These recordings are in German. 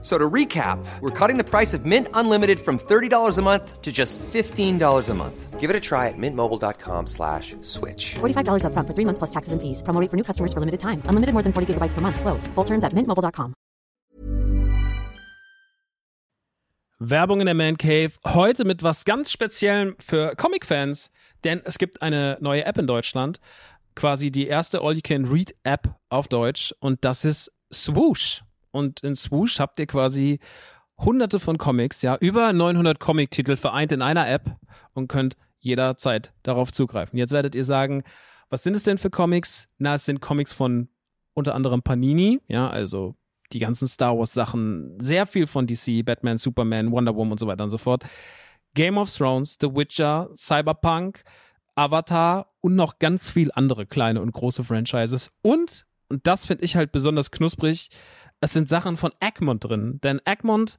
So to recap, we're cutting the price of Mint Unlimited from $30 a month to just $15 a month. Give it a try at mintmobile.com slash switch. $45 upfront for three months plus taxes and fees. Promo rate for new customers for limited time. Unlimited more than 40 gigabytes per month. Slows. Full terms at mintmobile.com. Werbung in der Man Cave. Heute mit was ganz Speziellem für Comic-Fans, denn es gibt eine neue App in Deutschland. Quasi die erste All-You-Can-Read-App auf Deutsch und das ist Swoosh. Und in Swoosh habt ihr quasi hunderte von Comics, ja, über 900 Comic-Titel vereint in einer App und könnt jederzeit darauf zugreifen. Jetzt werdet ihr sagen, was sind es denn für Comics? Na, es sind Comics von unter anderem Panini, ja, also die ganzen Star Wars Sachen, sehr viel von DC, Batman, Superman, Wonder Woman und so weiter und so fort. Game of Thrones, The Witcher, Cyberpunk, Avatar und noch ganz viel andere kleine und große Franchises. Und, und das finde ich halt besonders knusprig, es sind Sachen von Egmont drin. Denn Egmont,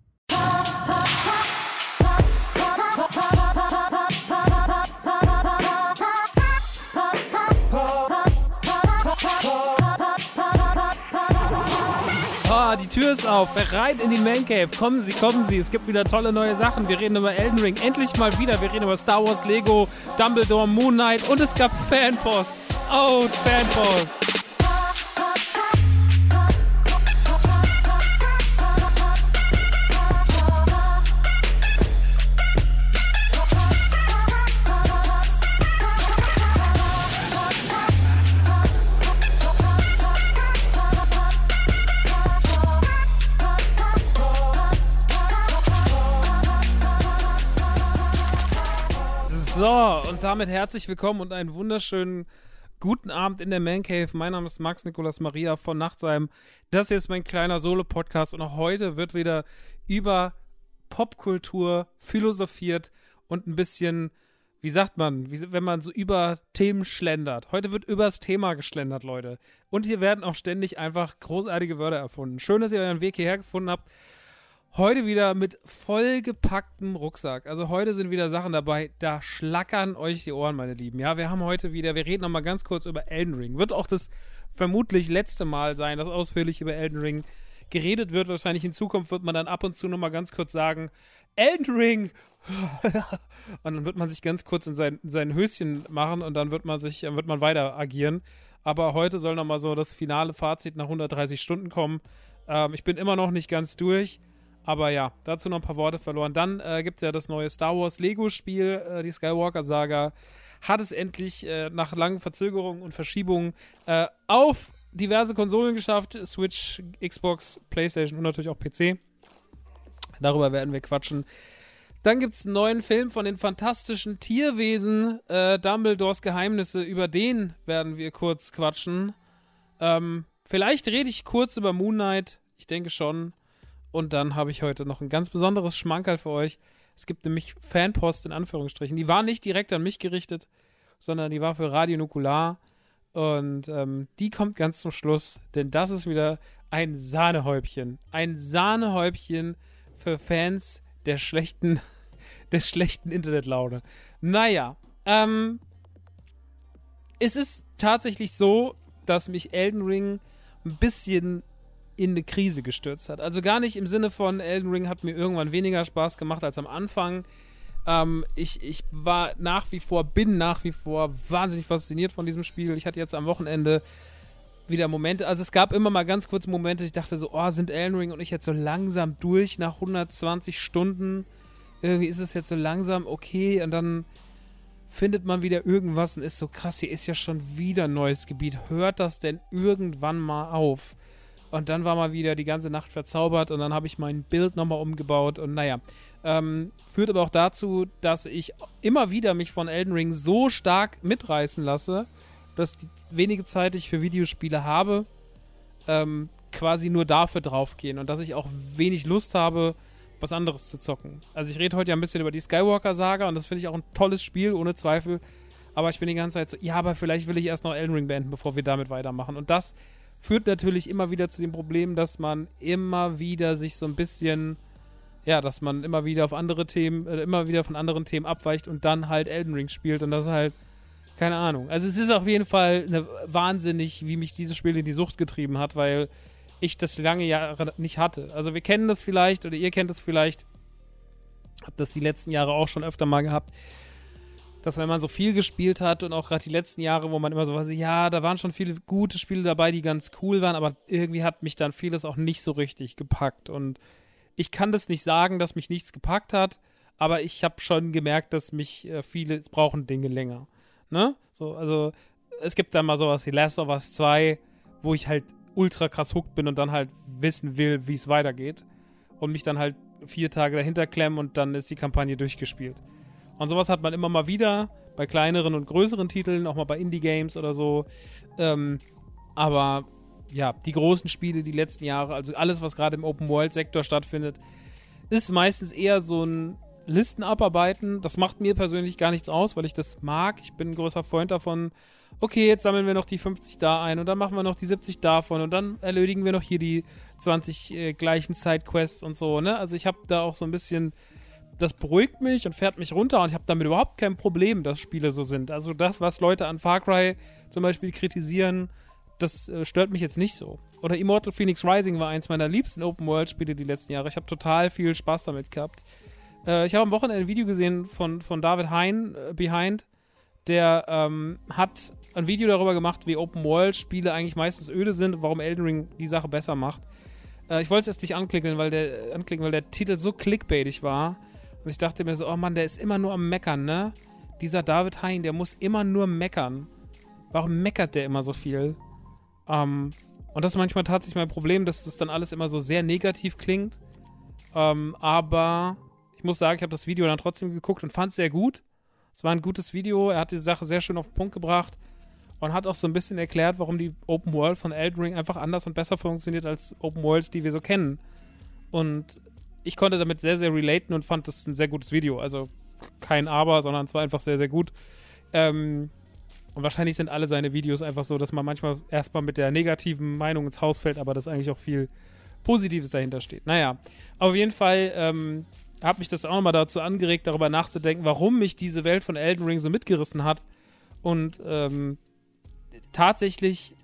Tür ist auf. Rein in die Man Cave. Kommen Sie, kommen Sie. Es gibt wieder tolle neue Sachen. Wir reden über Elden Ring. Endlich mal wieder. Wir reden über Star Wars, Lego, Dumbledore, Moon Knight und es gab Fanpost. Oh, Fanpost. So, und damit herzlich willkommen und einen wunderschönen guten Abend in der Man Cave. Mein Name ist Max Nikolas Maria von Nachtsheim. Das hier ist mein kleiner Solo-Podcast und auch heute wird wieder über Popkultur philosophiert und ein bisschen, wie sagt man, wie, wenn man so über Themen schlendert. Heute wird übers Thema geschlendert, Leute. Und hier werden auch ständig einfach großartige Wörter erfunden. Schön, dass ihr euren Weg hierher gefunden habt. Heute wieder mit vollgepacktem Rucksack. Also heute sind wieder Sachen dabei, da schlackern euch die Ohren, meine Lieben. Ja, wir haben heute wieder, wir reden nochmal ganz kurz über Elden Ring. Wird auch das vermutlich letzte Mal sein, dass ausführlich über Elden Ring geredet wird. Wahrscheinlich in Zukunft wird man dann ab und zu nochmal ganz kurz sagen, Elden Ring! und dann wird man sich ganz kurz in sein, in sein Höschen machen und dann wird man sich, wird man weiter agieren. Aber heute soll nochmal so das finale Fazit nach 130 Stunden kommen. Ähm, ich bin immer noch nicht ganz durch. Aber ja, dazu noch ein paar Worte verloren. Dann äh, gibt es ja das neue Star Wars Lego-Spiel, äh, die Skywalker-Saga. Hat es endlich äh, nach langen Verzögerungen und Verschiebungen äh, auf diverse Konsolen geschafft: Switch, Xbox, PlayStation und natürlich auch PC. Darüber werden wir quatschen. Dann gibt es einen neuen Film von den fantastischen Tierwesen, äh, Dumbledores Geheimnisse. Über den werden wir kurz quatschen. Ähm, vielleicht rede ich kurz über Moon Knight. Ich denke schon. Und dann habe ich heute noch ein ganz besonderes Schmankerl für euch. Es gibt nämlich Fanpost in Anführungsstrichen. Die war nicht direkt an mich gerichtet, sondern die war für Radio Nukular. Und ähm, die kommt ganz zum Schluss, denn das ist wieder ein Sahnehäubchen. Ein Sahnehäubchen für Fans der schlechten, der schlechten Internetlaune. Naja, ähm, es ist tatsächlich so, dass mich Elden Ring ein bisschen in eine Krise gestürzt hat. Also gar nicht im Sinne von Elden Ring hat mir irgendwann weniger Spaß gemacht als am Anfang. Ähm, ich, ich war nach wie vor, bin nach wie vor wahnsinnig fasziniert von diesem Spiel. Ich hatte jetzt am Wochenende wieder Momente, also es gab immer mal ganz kurze Momente, ich dachte so, oh, sind Elden Ring und ich jetzt so langsam durch nach 120 Stunden. Irgendwie ist es jetzt so langsam okay und dann findet man wieder irgendwas und ist so krass, hier ist ja schon wieder ein neues Gebiet. Hört das denn irgendwann mal auf? Und dann war mal wieder die ganze Nacht verzaubert und dann habe ich mein Bild nochmal umgebaut und naja. Ähm, führt aber auch dazu, dass ich immer wieder mich von Elden Ring so stark mitreißen lasse, dass die wenige Zeit, die ich für Videospiele habe, ähm, quasi nur dafür draufgehen und dass ich auch wenig Lust habe, was anderes zu zocken. Also ich rede heute ja ein bisschen über die Skywalker-Saga und das finde ich auch ein tolles Spiel, ohne Zweifel. Aber ich bin die ganze Zeit so, ja, aber vielleicht will ich erst noch Elden Ring beenden, bevor wir damit weitermachen. Und das führt natürlich immer wieder zu dem Problem, dass man immer wieder sich so ein bisschen, ja, dass man immer wieder auf andere Themen, äh, immer wieder von anderen Themen abweicht und dann halt Elden Ring spielt und das halt, keine Ahnung. Also es ist auf jeden Fall eine, wahnsinnig, wie mich dieses Spiel in die Sucht getrieben hat, weil ich das lange Jahre nicht hatte. Also wir kennen das vielleicht oder ihr kennt das vielleicht. Habt das die letzten Jahre auch schon öfter mal gehabt, dass wenn man so viel gespielt hat und auch gerade die letzten Jahre, wo man immer so war, ja, da waren schon viele gute Spiele dabei, die ganz cool waren, aber irgendwie hat mich dann vieles auch nicht so richtig gepackt. Und ich kann das nicht sagen, dass mich nichts gepackt hat, aber ich habe schon gemerkt, dass mich äh, viele brauchen Dinge länger. Ne? So, also es gibt da mal sowas wie Last of Us 2, wo ich halt ultra krass hooked bin und dann halt wissen will, wie es weitergeht. Und mich dann halt vier Tage dahinter klemmen und dann ist die Kampagne durchgespielt. Und sowas hat man immer mal wieder bei kleineren und größeren Titeln, auch mal bei Indie-Games oder so. Ähm, aber ja, die großen Spiele die letzten Jahre, also alles, was gerade im Open-World-Sektor stattfindet, ist meistens eher so ein Listen abarbeiten. Das macht mir persönlich gar nichts aus, weil ich das mag. Ich bin ein großer Freund davon. Okay, jetzt sammeln wir noch die 50 da ein und dann machen wir noch die 70 davon und dann erledigen wir noch hier die 20 äh, gleichen Sidequests und so, ne? Also ich habe da auch so ein bisschen das beruhigt mich und fährt mich runter und ich habe damit überhaupt kein Problem, dass Spiele so sind. Also das, was Leute an Far Cry zum Beispiel kritisieren, das äh, stört mich jetzt nicht so. Oder Immortal Phoenix Rising war eins meiner liebsten Open-World-Spiele die letzten Jahre. Ich habe total viel Spaß damit gehabt. Äh, ich habe am Wochenende ein Video gesehen von, von David Hein, äh, Behind, der ähm, hat ein Video darüber gemacht, wie Open-World-Spiele eigentlich meistens öde sind und warum Elden Ring die Sache besser macht. Äh, ich wollte es jetzt nicht anklicken, weil der, anklicken, weil der Titel so clickbaitig war und ich dachte mir so, oh Mann, der ist immer nur am Meckern, ne? Dieser David Hein, der muss immer nur meckern. Warum meckert der immer so viel? Ähm, und das ist manchmal tatsächlich mein Problem, dass das dann alles immer so sehr negativ klingt. Ähm, aber ich muss sagen, ich habe das Video dann trotzdem geguckt und fand es sehr gut. Es war ein gutes Video. Er hat die Sache sehr schön auf den Punkt gebracht und hat auch so ein bisschen erklärt, warum die Open World von Elden Ring einfach anders und besser funktioniert als Open Worlds, die wir so kennen. Und ich konnte damit sehr, sehr relaten und fand das ein sehr gutes Video. Also kein Aber, sondern es war einfach sehr, sehr gut. Ähm, und wahrscheinlich sind alle seine Videos einfach so, dass man manchmal erstmal mit der negativen Meinung ins Haus fällt, aber dass eigentlich auch viel Positives dahinter steht. Naja, auf jeden Fall ähm, hat mich das auch nochmal dazu angeregt, darüber nachzudenken, warum mich diese Welt von Elden Ring so mitgerissen hat. Und ähm, tatsächlich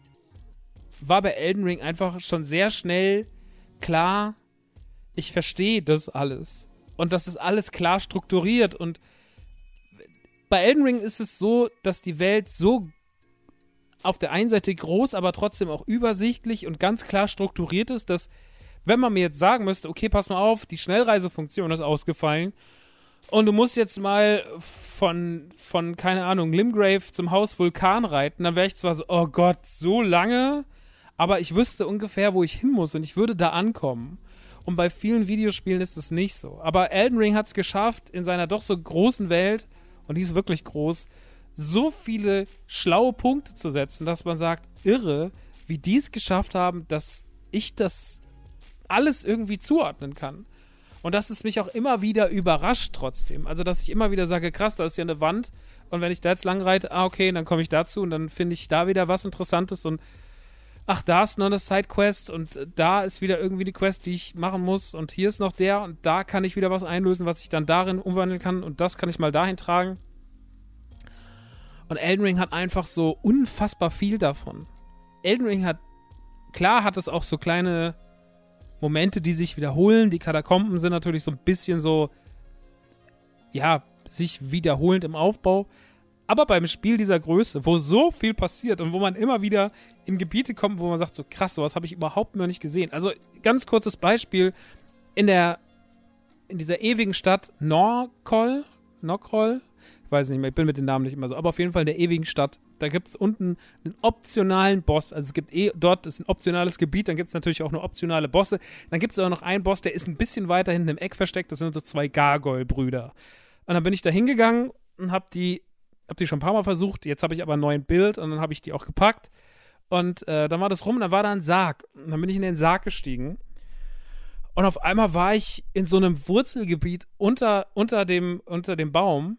war bei Elden Ring einfach schon sehr schnell klar, ich verstehe das alles. Und das ist alles klar strukturiert. Und bei Elden Ring ist es so, dass die Welt so auf der einen Seite groß, aber trotzdem auch übersichtlich und ganz klar strukturiert ist, dass wenn man mir jetzt sagen müsste, okay, pass mal auf, die Schnellreisefunktion ist ausgefallen und du musst jetzt mal von, von keine Ahnung, Limgrave zum Haus Vulkan reiten, dann wäre ich zwar so, oh Gott, so lange, aber ich wüsste ungefähr, wo ich hin muss und ich würde da ankommen. Und bei vielen Videospielen ist es nicht so. Aber Elden Ring hat es geschafft, in seiner doch so großen Welt, und die ist wirklich groß, so viele schlaue Punkte zu setzen, dass man sagt, irre, wie die es geschafft haben, dass ich das alles irgendwie zuordnen kann. Und dass es mich auch immer wieder überrascht trotzdem. Also, dass ich immer wieder sage, krass, da ist ja eine Wand. Und wenn ich da jetzt lang reite, ah, okay, dann komme ich dazu und dann finde ich da wieder was Interessantes und ach, da ist noch eine Sidequest und da ist wieder irgendwie die Quest, die ich machen muss und hier ist noch der und da kann ich wieder was einlösen, was ich dann darin umwandeln kann und das kann ich mal dahin tragen. Und Elden Ring hat einfach so unfassbar viel davon. Elden Ring hat, klar hat es auch so kleine Momente, die sich wiederholen. Die Katakomben sind natürlich so ein bisschen so, ja, sich wiederholend im Aufbau. Aber beim Spiel dieser Größe, wo so viel passiert und wo man immer wieder in Gebiete kommt, wo man sagt, so krass, sowas habe ich überhaupt noch nicht gesehen. Also ganz kurzes Beispiel, in der, in dieser ewigen Stadt Norkol, Norkol, ich weiß nicht mehr, ich bin mit den Namen nicht immer so, aber auf jeden Fall in der ewigen Stadt, da gibt es unten einen optionalen Boss. Also es gibt eh, dort ist ein optionales Gebiet, dann gibt es natürlich auch nur optionale Bosse. Dann gibt es aber noch einen Boss, der ist ein bisschen weiter hinten im Eck versteckt, das sind so zwei Gargoyle-Brüder. Und dann bin ich da hingegangen und hab die, hab die schon ein paar Mal versucht, jetzt habe ich aber ein neues Bild und dann habe ich die auch gepackt. Und äh, dann war das rum und dann war da ein Sarg. Und dann bin ich in den Sarg gestiegen. Und auf einmal war ich in so einem Wurzelgebiet unter, unter, dem, unter dem Baum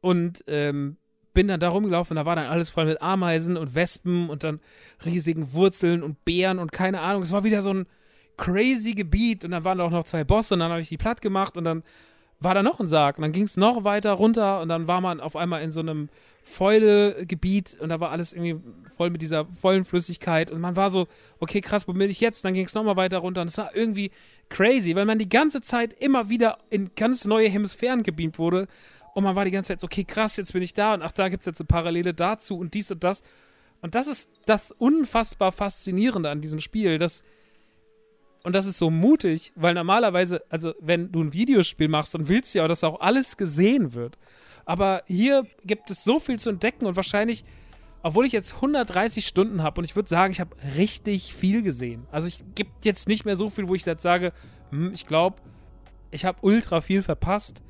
und ähm, bin dann da rumgelaufen da war dann alles voll mit Ameisen und Wespen und dann riesigen Wurzeln und Beeren und keine Ahnung. Es war wieder so ein crazy Gebiet und dann waren da auch noch zwei Bosse und dann habe ich die platt gemacht und dann war da noch ein Sarg und dann ging es noch weiter runter und dann war man auf einmal in so einem Fäule-Gebiet und da war alles irgendwie voll mit dieser vollen Flüssigkeit und man war so, okay, krass, wo bin ich jetzt? Dann ging es nochmal weiter runter und es war irgendwie crazy, weil man die ganze Zeit immer wieder in ganz neue Hemisphären gebeamt wurde und man war die ganze Zeit so, okay, krass, jetzt bin ich da und ach, da gibt es jetzt eine Parallele dazu und dies und das. Und das ist das unfassbar Faszinierende an diesem Spiel, dass und das ist so mutig, weil normalerweise, also wenn du ein Videospiel machst, dann willst du ja, dass auch alles gesehen wird. Aber hier gibt es so viel zu entdecken und wahrscheinlich, obwohl ich jetzt 130 Stunden habe und ich würde sagen, ich habe richtig viel gesehen. Also ich gibt jetzt nicht mehr so viel, wo ich jetzt sage, hm, ich glaube, ich habe ultra viel verpasst.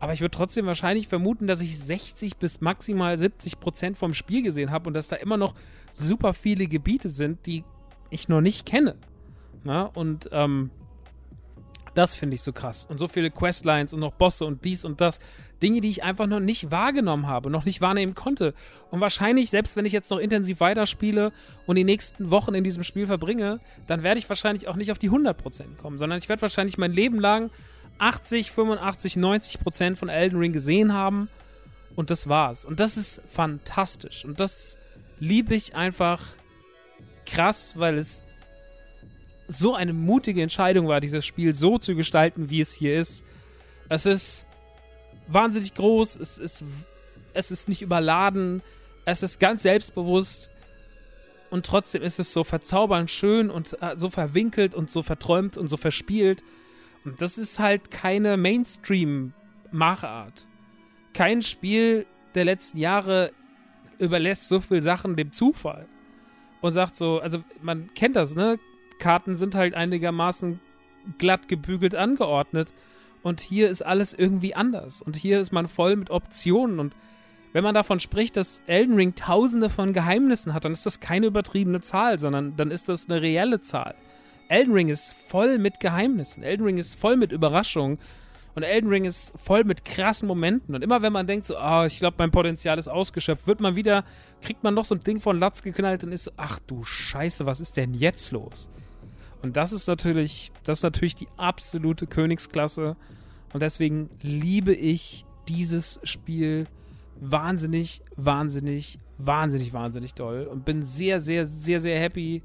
Aber ich würde trotzdem wahrscheinlich vermuten, dass ich 60 bis maximal 70 Prozent vom Spiel gesehen habe und dass da immer noch super viele Gebiete sind, die ich noch nicht kenne. Na? Und ähm, das finde ich so krass. Und so viele Questlines und noch Bosse und dies und das. Dinge, die ich einfach noch nicht wahrgenommen habe, noch nicht wahrnehmen konnte. Und wahrscheinlich, selbst wenn ich jetzt noch intensiv weiterspiele und die nächsten Wochen in diesem Spiel verbringe, dann werde ich wahrscheinlich auch nicht auf die 100% kommen, sondern ich werde wahrscheinlich mein Leben lang 80, 85, 90 Prozent von Elden Ring gesehen haben. Und das war's. Und das ist fantastisch. Und das liebe ich einfach krass, weil es so eine mutige Entscheidung war, dieses Spiel so zu gestalten, wie es hier ist. Es ist wahnsinnig groß, es ist, es ist nicht überladen, es ist ganz selbstbewusst und trotzdem ist es so verzaubernd schön und äh, so verwinkelt und so verträumt und so verspielt. Und das ist halt keine Mainstream-Machart. Kein Spiel der letzten Jahre überlässt so viel Sachen dem Zufall. Und sagt so, also man kennt das, ne? Karten sind halt einigermaßen glatt gebügelt angeordnet. Und hier ist alles irgendwie anders. Und hier ist man voll mit Optionen. Und wenn man davon spricht, dass Elden Ring tausende von Geheimnissen hat, dann ist das keine übertriebene Zahl, sondern dann ist das eine reelle Zahl. Elden Ring ist voll mit Geheimnissen. Elden Ring ist voll mit Überraschungen. Und Elden Ring ist voll mit krassen Momenten. Und immer wenn man denkt, so, oh, ich glaube, mein Potenzial ist ausgeschöpft, wird man wieder, kriegt man noch so ein Ding von Latz geknallt und ist so, ach du Scheiße, was ist denn jetzt los? Und das ist natürlich, das ist natürlich die absolute Königsklasse. Und deswegen liebe ich dieses Spiel wahnsinnig, wahnsinnig, wahnsinnig, wahnsinnig doll. Und bin sehr, sehr, sehr, sehr happy,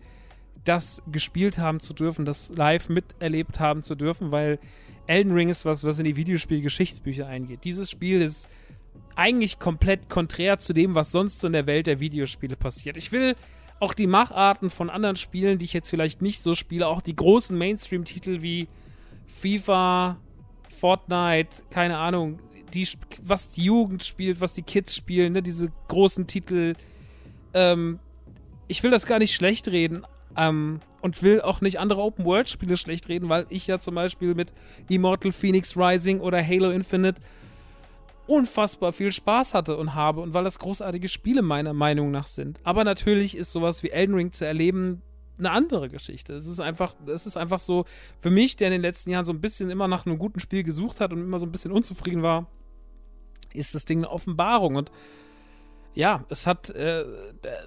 das gespielt haben zu dürfen, das live miterlebt haben zu dürfen, weil Elden Ring ist was, was in die Videospiel-Geschichtsbücher eingeht. Dieses Spiel ist eigentlich komplett konträr zu dem, was sonst in der Welt der Videospiele passiert. Ich will auch die Macharten von anderen Spielen, die ich jetzt vielleicht nicht so spiele, auch die großen Mainstream-Titel wie FIFA, Fortnite, keine Ahnung, die, was die Jugend spielt, was die Kids spielen, ne, diese großen Titel. Ähm, ich will das gar nicht schlecht reden, ähm, und will auch nicht andere Open-World-Spiele schlecht reden, weil ich ja zum Beispiel mit Immortal Phoenix Rising oder Halo Infinite unfassbar viel Spaß hatte und habe und weil das großartige Spiele meiner Meinung nach sind. Aber natürlich ist sowas wie Elden Ring zu erleben eine andere Geschichte. Es ist einfach, es ist einfach so, für mich, der in den letzten Jahren so ein bisschen immer nach einem guten Spiel gesucht hat und immer so ein bisschen unzufrieden war, ist das Ding eine Offenbarung. Und ja, es hat äh,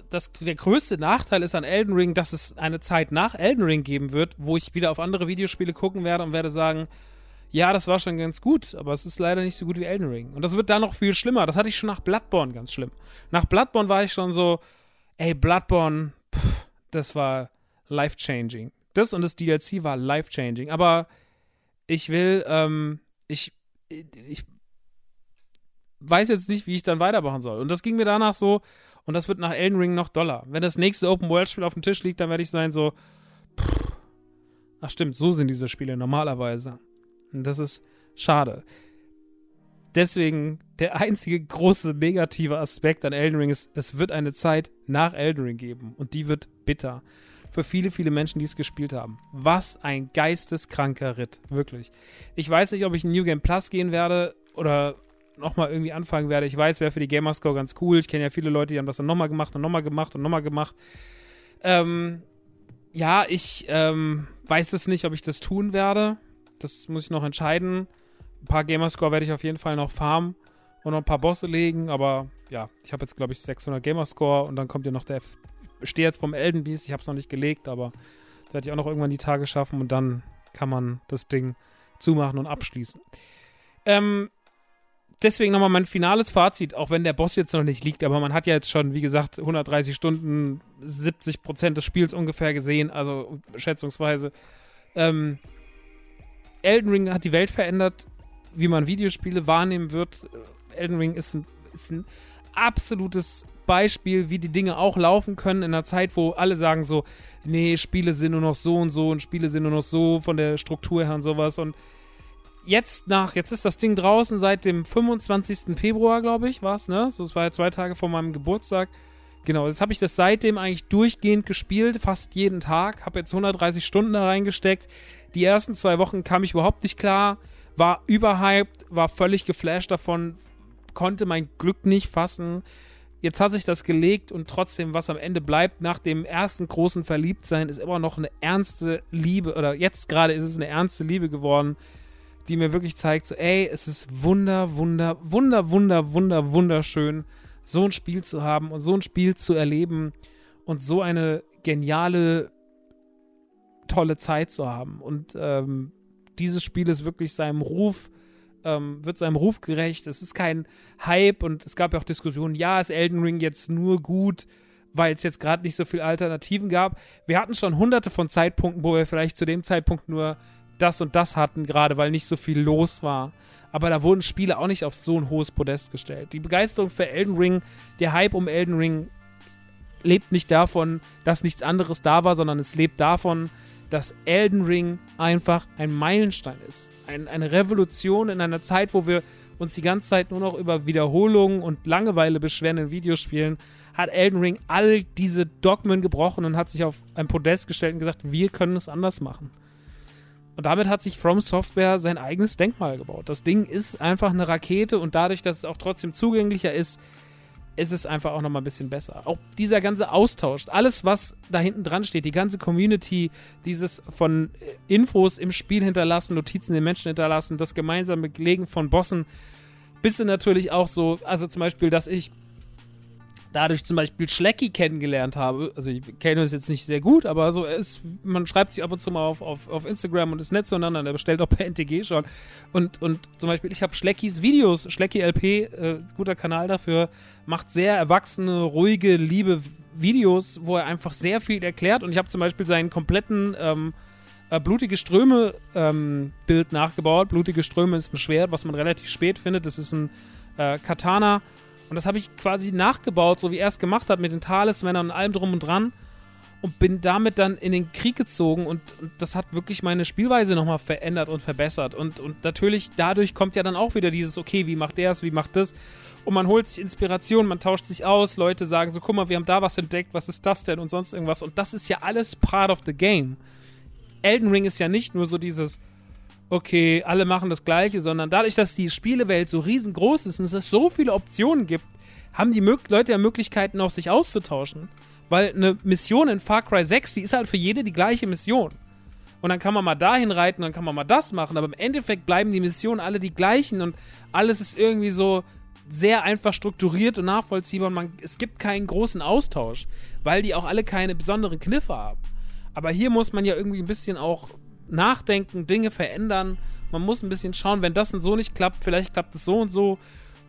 das, der größte Nachteil ist an Elden Ring, dass es eine Zeit nach Elden Ring geben wird, wo ich wieder auf andere Videospiele gucken werde und werde sagen, ja, das war schon ganz gut, aber es ist leider nicht so gut wie Elden Ring. Und das wird dann noch viel schlimmer. Das hatte ich schon nach Bloodborne ganz schlimm. Nach Bloodborne war ich schon so, ey, Bloodborne, pff, das war life-changing. Das und das DLC war life-changing. Aber ich will, ähm, ich, ich weiß jetzt nicht, wie ich dann weitermachen soll. Und das ging mir danach so, und das wird nach Elden Ring noch doller. Wenn das nächste Open-World-Spiel auf dem Tisch liegt, dann werde ich sein so, pff, ach stimmt, so sind diese Spiele normalerweise. Und das ist schade. Deswegen der einzige große negative Aspekt an Elden Ring ist, es wird eine Zeit nach Elden Ring geben und die wird bitter. Für viele, viele Menschen, die es gespielt haben. Was ein geisteskranker Ritt, wirklich. Ich weiß nicht, ob ich in New Game Plus gehen werde oder nochmal irgendwie anfangen werde. Ich weiß, wäre für die Gamerscore ganz cool. Ich kenne ja viele Leute, die haben das dann nochmal gemacht und nochmal gemacht und nochmal gemacht. Ähm, ja, ich ähm, weiß es nicht, ob ich das tun werde. Das muss ich noch entscheiden. Ein paar Gamerscore werde ich auf jeden Fall noch farmen und noch ein paar Bosse legen, aber ja, ich habe jetzt, glaube ich, 600 Gamerscore und dann kommt ja noch der. F stehe jetzt vom Elden Beast, ich habe es noch nicht gelegt, aber werde ich auch noch irgendwann die Tage schaffen und dann kann man das Ding zumachen und abschließen. Ähm, deswegen nochmal mein finales Fazit, auch wenn der Boss jetzt noch nicht liegt, aber man hat ja jetzt schon, wie gesagt, 130 Stunden, 70 Prozent des Spiels ungefähr gesehen, also schätzungsweise. Ähm, Elden Ring hat die Welt verändert, wie man Videospiele wahrnehmen wird. Elden Ring ist ein, ist ein absolutes Beispiel, wie die Dinge auch laufen können in einer Zeit, wo alle sagen so, nee, Spiele sind nur noch so und so und Spiele sind nur noch so von der Struktur her und sowas. Und jetzt nach, jetzt ist das Ding draußen seit dem 25. Februar, glaube ich, war es, ne? So, es war ja zwei Tage vor meinem Geburtstag. Genau, jetzt habe ich das seitdem eigentlich durchgehend gespielt, fast jeden Tag. Habe jetzt 130 Stunden da reingesteckt. Die ersten zwei Wochen kam ich überhaupt nicht klar, war überhyped, war völlig geflasht davon, konnte mein Glück nicht fassen. Jetzt hat sich das gelegt und trotzdem, was am Ende bleibt, nach dem ersten großen Verliebtsein, ist immer noch eine ernste Liebe, oder jetzt gerade ist es eine ernste Liebe geworden, die mir wirklich zeigt, so, ey, es ist wunder, wunder, wunder, wunder, wunder, wunderschön, so ein Spiel zu haben und so ein Spiel zu erleben und so eine geniale, tolle Zeit zu haben. Und ähm, dieses Spiel ist wirklich seinem Ruf, ähm, wird seinem Ruf gerecht. Es ist kein Hype und es gab ja auch Diskussionen, ja, ist Elden Ring jetzt nur gut, weil es jetzt gerade nicht so viele Alternativen gab. Wir hatten schon hunderte von Zeitpunkten, wo wir vielleicht zu dem Zeitpunkt nur das und das hatten, gerade weil nicht so viel los war. Aber da wurden Spiele auch nicht auf so ein hohes Podest gestellt. Die Begeisterung für Elden Ring, der Hype um Elden Ring lebt nicht davon, dass nichts anderes da war, sondern es lebt davon, dass Elden Ring einfach ein Meilenstein ist. Ein, eine Revolution in einer Zeit, wo wir uns die ganze Zeit nur noch über Wiederholungen und Langeweile beschweren in Videospielen, hat Elden Ring all diese Dogmen gebrochen und hat sich auf ein Podest gestellt und gesagt, wir können es anders machen. Und damit hat sich From Software sein eigenes Denkmal gebaut. Das Ding ist einfach eine Rakete und dadurch, dass es auch trotzdem zugänglicher ist, ist es einfach auch nochmal ein bisschen besser. Auch dieser ganze Austausch, alles, was da hinten dran steht, die ganze Community, dieses von Infos im Spiel hinterlassen, Notizen den Menschen hinterlassen, das gemeinsame Legen von Bossen, bis natürlich auch so, also zum Beispiel, dass ich dadurch zum Beispiel Schlecki kennengelernt habe. Also ich kenne es jetzt nicht sehr gut, aber so ist, man schreibt sich ab und zu mal auf, auf, auf Instagram und ist nett zueinander. Der bestellt auch per NTG schon. Und, und zum Beispiel, ich habe Schleckis Videos, Schlecki LP, äh, guter Kanal dafür, macht sehr erwachsene, ruhige, liebe Videos, wo er einfach sehr viel erklärt. Und ich habe zum Beispiel seinen kompletten ähm, äh, Blutige Ströme ähm, Bild nachgebaut. Blutige Ströme ist ein Schwert, was man relativ spät findet. Das ist ein äh, Katana und das habe ich quasi nachgebaut, so wie er es gemacht hat, mit den Talismännern und allem drum und dran. Und bin damit dann in den Krieg gezogen und, und das hat wirklich meine Spielweise nochmal verändert und verbessert. Und, und natürlich, dadurch kommt ja dann auch wieder dieses, okay, wie macht der es, wie macht das? Und man holt sich Inspiration, man tauscht sich aus, Leute sagen so, guck mal, wir haben da was entdeckt, was ist das denn und sonst irgendwas. Und das ist ja alles part of the game. Elden Ring ist ja nicht nur so dieses, okay, alle machen das Gleiche, sondern dadurch, dass die Spielewelt so riesengroß ist und es so viele Optionen gibt, haben die Leute ja Möglichkeiten auch sich auszutauschen. Weil eine Mission in Far Cry 6, die ist halt für jede die gleiche Mission. Und dann kann man mal dahin reiten, dann kann man mal das machen, aber im Endeffekt bleiben die Missionen alle die gleichen und alles ist irgendwie so sehr einfach strukturiert und nachvollziehbar und man, es gibt keinen großen Austausch, weil die auch alle keine besonderen Kniffe haben. Aber hier muss man ja irgendwie ein bisschen auch nachdenken, Dinge verändern. Man muss ein bisschen schauen, wenn das und so nicht klappt, vielleicht klappt es so und so.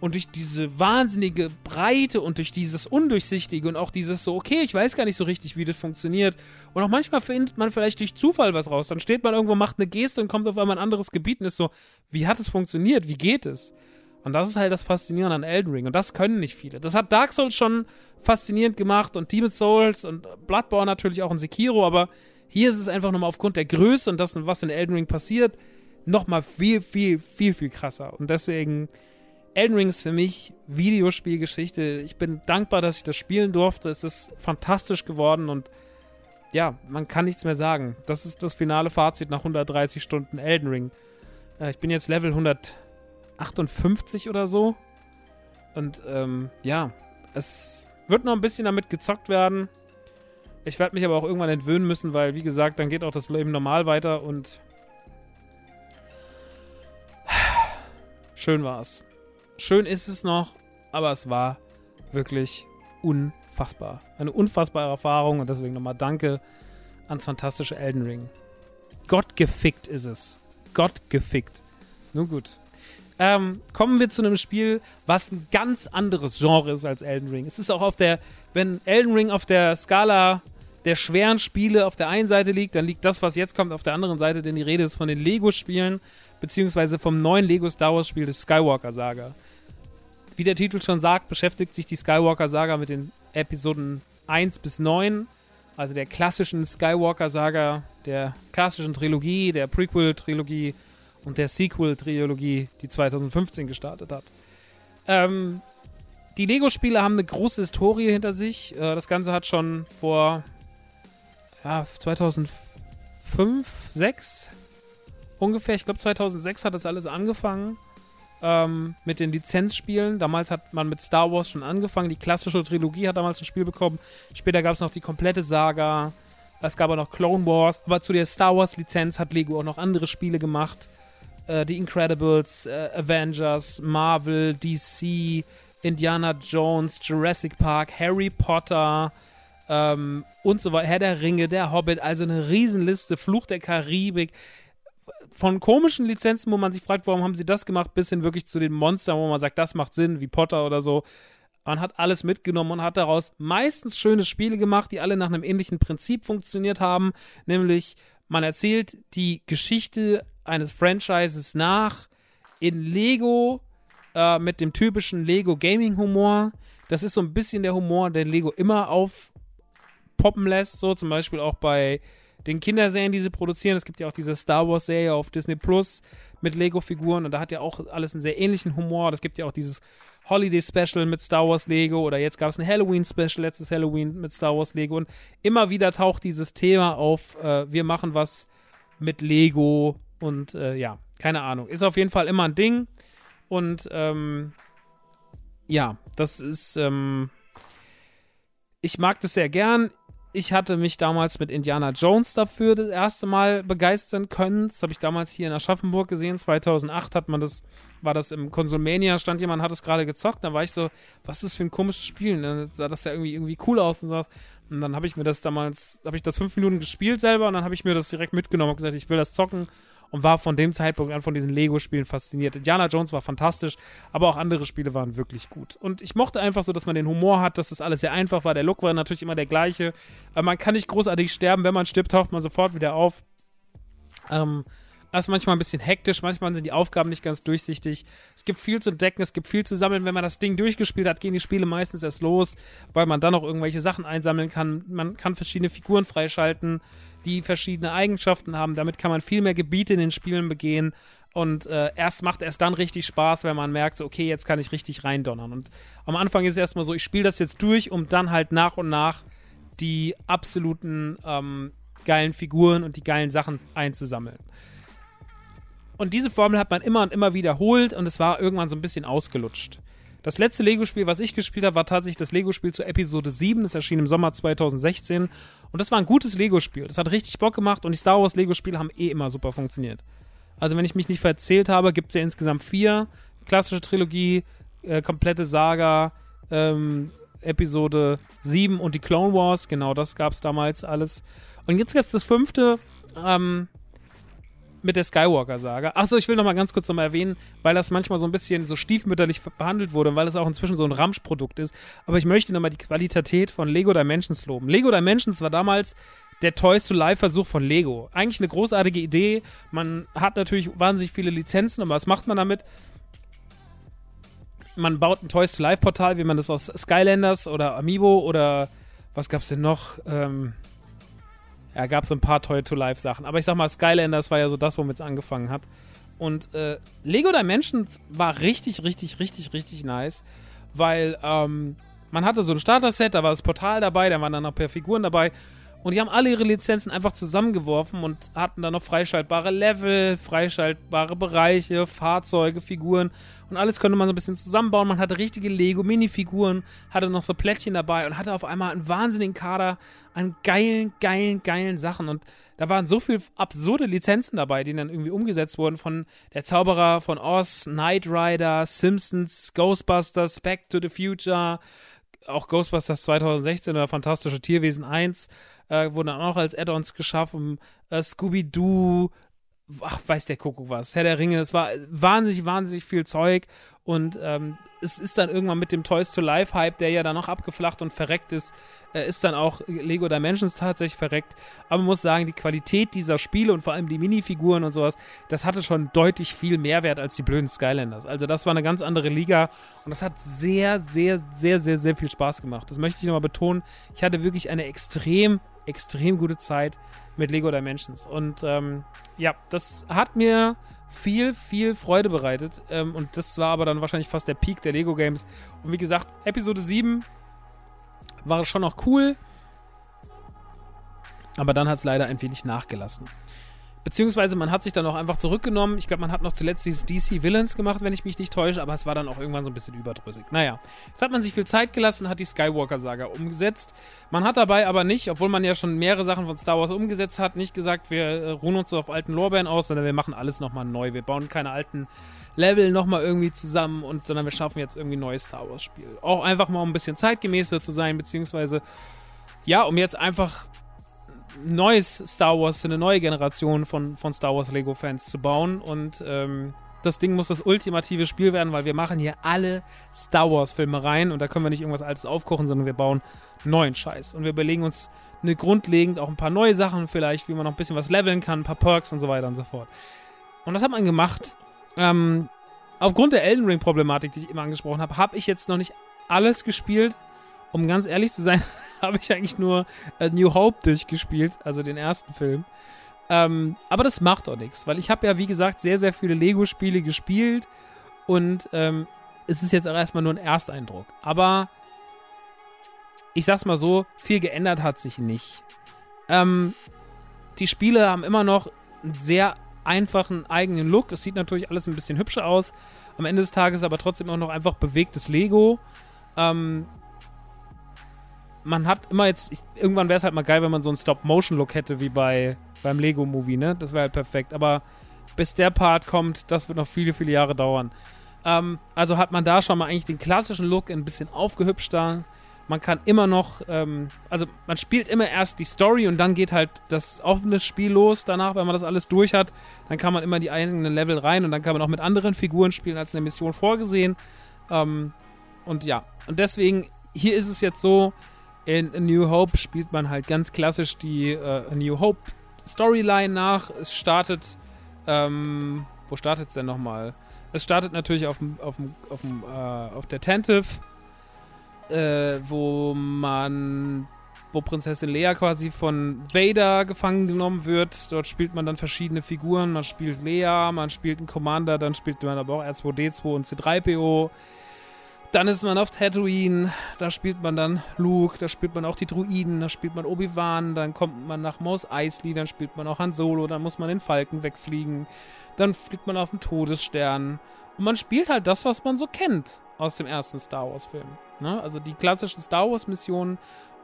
Und durch diese wahnsinnige Breite und durch dieses Undurchsichtige und auch dieses so, okay, ich weiß gar nicht so richtig, wie das funktioniert. Und auch manchmal findet man vielleicht durch Zufall was raus. Dann steht man irgendwo, macht eine Geste und kommt auf einmal ein anderes Gebiet und ist so, wie hat es funktioniert? Wie geht es? Und das ist halt das Faszinierende an Elden Ring. Und das können nicht viele. Das hat Dark Souls schon faszinierend gemacht und Demon's Souls und Bloodborne natürlich auch in Sekiro, aber hier ist es einfach nochmal aufgrund der Größe und das, was in Elden Ring passiert, nochmal viel, viel, viel, viel krasser. Und deswegen, Elden Ring ist für mich Videospielgeschichte. Ich bin dankbar, dass ich das spielen durfte. Es ist fantastisch geworden und ja, man kann nichts mehr sagen. Das ist das finale Fazit nach 130 Stunden Elden Ring. Äh, ich bin jetzt Level 158 oder so. Und ähm, ja, es wird noch ein bisschen damit gezockt werden. Ich werde mich aber auch irgendwann entwöhnen müssen, weil, wie gesagt, dann geht auch das Leben normal weiter und schön war es. Schön ist es noch, aber es war wirklich unfassbar. Eine unfassbare Erfahrung und deswegen nochmal Danke ans fantastische Elden Ring. Gott gefickt ist es. Gott gefickt. Nun gut. Ähm, kommen wir zu einem Spiel, was ein ganz anderes Genre ist als Elden Ring. Es ist auch auf der, wenn Elden Ring auf der Skala der schweren Spiele auf der einen Seite liegt, dann liegt das, was jetzt kommt, auf der anderen Seite, denn die Rede ist von den Lego-Spielen, beziehungsweise vom neuen Lego Star Wars-Spiel des Skywalker Saga. Wie der Titel schon sagt, beschäftigt sich die Skywalker Saga mit den Episoden 1 bis 9, also der klassischen Skywalker Saga, der klassischen Trilogie, der Prequel-Trilogie und der Sequel-Trilogie, die 2015 gestartet hat. Ähm, die Lego-Spiele haben eine große Historie hinter sich. Äh, das Ganze hat schon vor ja, 2005, 2006 ungefähr, ich glaube 2006 hat das alles angefangen ähm, mit den Lizenzspielen. Damals hat man mit Star Wars schon angefangen. Die klassische Trilogie hat damals ein Spiel bekommen. Später gab es noch die komplette Saga. Es gab auch noch Clone Wars. Aber zu der Star Wars Lizenz hat Lego auch noch andere Spiele gemacht. Äh, die Incredibles, äh, Avengers, Marvel, DC, Indiana Jones, Jurassic Park, Harry Potter, ähm, und so weiter. Herr der Ringe, der Hobbit, also eine Riesenliste, Fluch der Karibik. Von komischen Lizenzen, wo man sich fragt, warum haben sie das gemacht, bis hin wirklich zu den Monstern, wo man sagt, das macht Sinn, wie Potter oder so. Man hat alles mitgenommen und hat daraus meistens schöne Spiele gemacht, die alle nach einem ähnlichen Prinzip funktioniert haben, nämlich man erzählt die Geschichte eines Franchises nach in Lego äh, mit dem typischen Lego Gaming Humor. Das ist so ein bisschen der Humor, den Lego immer auf poppen lässt, so zum Beispiel auch bei den Kinderserien, die sie produzieren. Es gibt ja auch diese Star Wars Serie auf Disney Plus mit Lego-Figuren und da hat ja auch alles einen sehr ähnlichen Humor. Es gibt ja auch dieses Holiday Special mit Star Wars Lego oder jetzt gab es ein Halloween Special, letztes Halloween mit Star Wars Lego und immer wieder taucht dieses Thema auf, äh, wir machen was mit Lego und äh, ja, keine Ahnung. Ist auf jeden Fall immer ein Ding und ähm, ja, das ist, ähm, ich mag das sehr gern ich hatte mich damals mit Indiana Jones dafür das erste Mal begeistern können. Das habe ich damals hier in Aschaffenburg gesehen. 2008 hat man das, war das im Konsumania, stand jemand, hat es gerade gezockt. Da war ich so, was ist das für ein komisches Spiel? Und dann sah das ja irgendwie, irgendwie cool aus und so. Und dann habe ich mir das damals, habe ich das fünf Minuten gespielt selber und dann habe ich mir das direkt mitgenommen und gesagt, ich will das zocken und war von dem Zeitpunkt an von diesen Lego-Spielen fasziniert. Indiana Jones war fantastisch, aber auch andere Spiele waren wirklich gut. Und ich mochte einfach so, dass man den Humor hat, dass das alles sehr einfach war. Der Look war natürlich immer der gleiche. Aber man kann nicht großartig sterben. Wenn man stirbt, taucht man sofort wieder auf. Ähm, das ist manchmal ein bisschen hektisch, manchmal sind die Aufgaben nicht ganz durchsichtig. Es gibt viel zu entdecken, es gibt viel zu sammeln. Wenn man das Ding durchgespielt hat, gehen die Spiele meistens erst los, weil man dann noch irgendwelche Sachen einsammeln kann. Man kann verschiedene Figuren freischalten die verschiedene Eigenschaften haben. Damit kann man viel mehr Gebiete in den Spielen begehen. Und äh, erst macht es dann richtig Spaß, wenn man merkt, so, okay, jetzt kann ich richtig reindonnern. Und am Anfang ist es erstmal so, ich spiele das jetzt durch, um dann halt nach und nach die absoluten ähm, geilen Figuren und die geilen Sachen einzusammeln. Und diese Formel hat man immer und immer wiederholt und es war irgendwann so ein bisschen ausgelutscht. Das letzte Lego-Spiel, was ich gespielt habe, war tatsächlich das Lego-Spiel zu Episode 7. Das erschien im Sommer 2016. Und das war ein gutes Lego-Spiel. Das hat richtig Bock gemacht und die Star Wars Lego-Spiele haben eh immer super funktioniert. Also, wenn ich mich nicht verzählt habe, gibt es ja insgesamt vier. Klassische Trilogie, äh, komplette Saga, ähm, Episode 7 und die Clone Wars. Genau, das gab es damals alles. Und jetzt gibt's das fünfte. Ähm, mit der Skywalker-Saga. Achso, ich will noch mal ganz kurz noch mal erwähnen, weil das manchmal so ein bisschen so stiefmütterlich behandelt wurde und weil es auch inzwischen so ein Ramsch-Produkt ist. Aber ich möchte noch mal die Qualität von Lego Dimensions loben. Lego Dimensions war damals der Toys to Life Versuch von Lego. Eigentlich eine großartige Idee. Man hat natürlich wahnsinnig viele Lizenzen, aber was macht man damit? Man baut ein Toys to Life Portal, wie man das aus Skylanders oder Amiibo oder was gab's denn noch? Ähm, ja, gab es ein paar Toy-to-Life-Sachen. Aber ich sag mal, Skylanders war ja so das, womit es angefangen hat. Und äh, Lego Dimensions war richtig, richtig, richtig, richtig nice, weil ähm, man hatte so ein Starter-Set, da war das Portal dabei, da waren dann noch ein paar Figuren dabei und die haben alle ihre Lizenzen einfach zusammengeworfen und hatten dann noch freischaltbare Level, freischaltbare Bereiche, Fahrzeuge, Figuren und alles konnte man so ein bisschen zusammenbauen. Man hatte richtige Lego-Minifiguren, hatte noch so Plättchen dabei und hatte auf einmal einen wahnsinnigen Kader an geilen, geilen, geilen Sachen. Und da waren so viele absurde Lizenzen dabei, die dann irgendwie umgesetzt wurden von Der Zauberer von Oz, Knight Rider, Simpsons, Ghostbusters, Back to the Future, auch Ghostbusters 2016 oder Fantastische Tierwesen 1 äh, wurden dann auch als Add-ons geschaffen. Äh, Scooby-Doo, ach, weiß der Kuckuck was, Herr der Ringe, es war wahnsinnig, wahnsinnig viel Zeug und ähm, es ist dann irgendwann mit dem Toys to Life Hype, der ja dann noch abgeflacht und verreckt ist, äh, ist dann auch Lego Dimensions tatsächlich verreckt. Aber man muss sagen, die Qualität dieser Spiele und vor allem die Minifiguren und sowas, das hatte schon deutlich viel Mehrwert als die blöden Skylanders. Also das war eine ganz andere Liga und das hat sehr, sehr, sehr, sehr, sehr viel Spaß gemacht. Das möchte ich nochmal betonen. Ich hatte wirklich eine extrem, extrem gute Zeit mit Lego Dimensions. Und ähm, ja, das hat mir viel, viel Freude bereitet. Ähm, und das war aber dann wahrscheinlich fast der Peak der Lego Games. Und wie gesagt, Episode 7 war schon noch cool. Aber dann hat es leider ein wenig nachgelassen. Beziehungsweise man hat sich dann auch einfach zurückgenommen. Ich glaube, man hat noch zuletzt dieses DC Villains gemacht, wenn ich mich nicht täusche, aber es war dann auch irgendwann so ein bisschen überdrüssig. Naja, jetzt hat man sich viel Zeit gelassen, hat die Skywalker-Saga umgesetzt. Man hat dabei aber nicht, obwohl man ja schon mehrere Sachen von Star Wars umgesetzt hat, nicht gesagt, wir äh, ruhen uns so auf alten Lorbeeren aus, sondern wir machen alles nochmal neu. Wir bauen keine alten Level nochmal irgendwie zusammen und sondern wir schaffen jetzt irgendwie ein neues Star Wars Spiel. Auch einfach mal um ein bisschen zeitgemäßer zu sein, beziehungsweise ja, um jetzt einfach neues Star Wars, eine neue Generation von, von Star Wars Lego-Fans zu bauen. Und ähm, das Ding muss das ultimative Spiel werden, weil wir machen hier alle Star Wars-Filme rein und da können wir nicht irgendwas Altes aufkochen, sondern wir bauen neuen Scheiß. Und wir überlegen uns eine grundlegend auch ein paar neue Sachen vielleicht, wie man noch ein bisschen was leveln kann, ein paar Perks und so weiter und so fort. Und das hat man gemacht. Ähm, aufgrund der Elden Ring-Problematik, die ich immer angesprochen habe, habe ich jetzt noch nicht alles gespielt. Um ganz ehrlich zu sein, habe ich eigentlich nur A New Hope durchgespielt, also den ersten Film. Ähm, aber das macht auch nichts, weil ich habe ja, wie gesagt, sehr, sehr viele Lego-Spiele gespielt und ähm, es ist jetzt auch erstmal nur ein Ersteindruck. Aber ich sag's mal so, viel geändert hat sich nicht. Ähm, die Spiele haben immer noch einen sehr einfachen eigenen Look. Es sieht natürlich alles ein bisschen hübscher aus. Am Ende des Tages aber trotzdem auch noch einfach bewegtes Lego. Ähm, man hat immer jetzt, ich, irgendwann wäre es halt mal geil, wenn man so einen Stop-Motion-Look hätte, wie bei beim Lego-Movie, ne? Das wäre halt perfekt. Aber bis der Part kommt, das wird noch viele, viele Jahre dauern. Ähm, also hat man da schon mal eigentlich den klassischen Look ein bisschen aufgehübschter. Man kann immer noch, ähm, also man spielt immer erst die Story und dann geht halt das offene Spiel los. Danach, wenn man das alles durch hat, dann kann man immer die eigenen Level rein und dann kann man auch mit anderen Figuren spielen, als eine Mission vorgesehen. Ähm, und ja, und deswegen, hier ist es jetzt so, in A New Hope spielt man halt ganz klassisch die äh, A New Hope Storyline nach. Es startet, ähm, wo startet es denn nochmal? Es startet natürlich auf, auf, auf, äh, auf der Tentive, äh, wo man, wo Prinzessin Leia quasi von Vader gefangen genommen wird. Dort spielt man dann verschiedene Figuren. Man spielt Leia, man spielt einen Commander, dann spielt man aber auch R2D2 und C3PO. Dann ist man auf Tatooine, da spielt man dann Luke, da spielt man auch die Druiden, da spielt man Obi-Wan, dann kommt man nach Mos Eisley, dann spielt man auch Han Solo, dann muss man den Falken wegfliegen, dann fliegt man auf den Todesstern und man spielt halt das, was man so kennt. aus dem ersten Star Wars-Film. Ne? Also die klassischen Star Wars-Missionen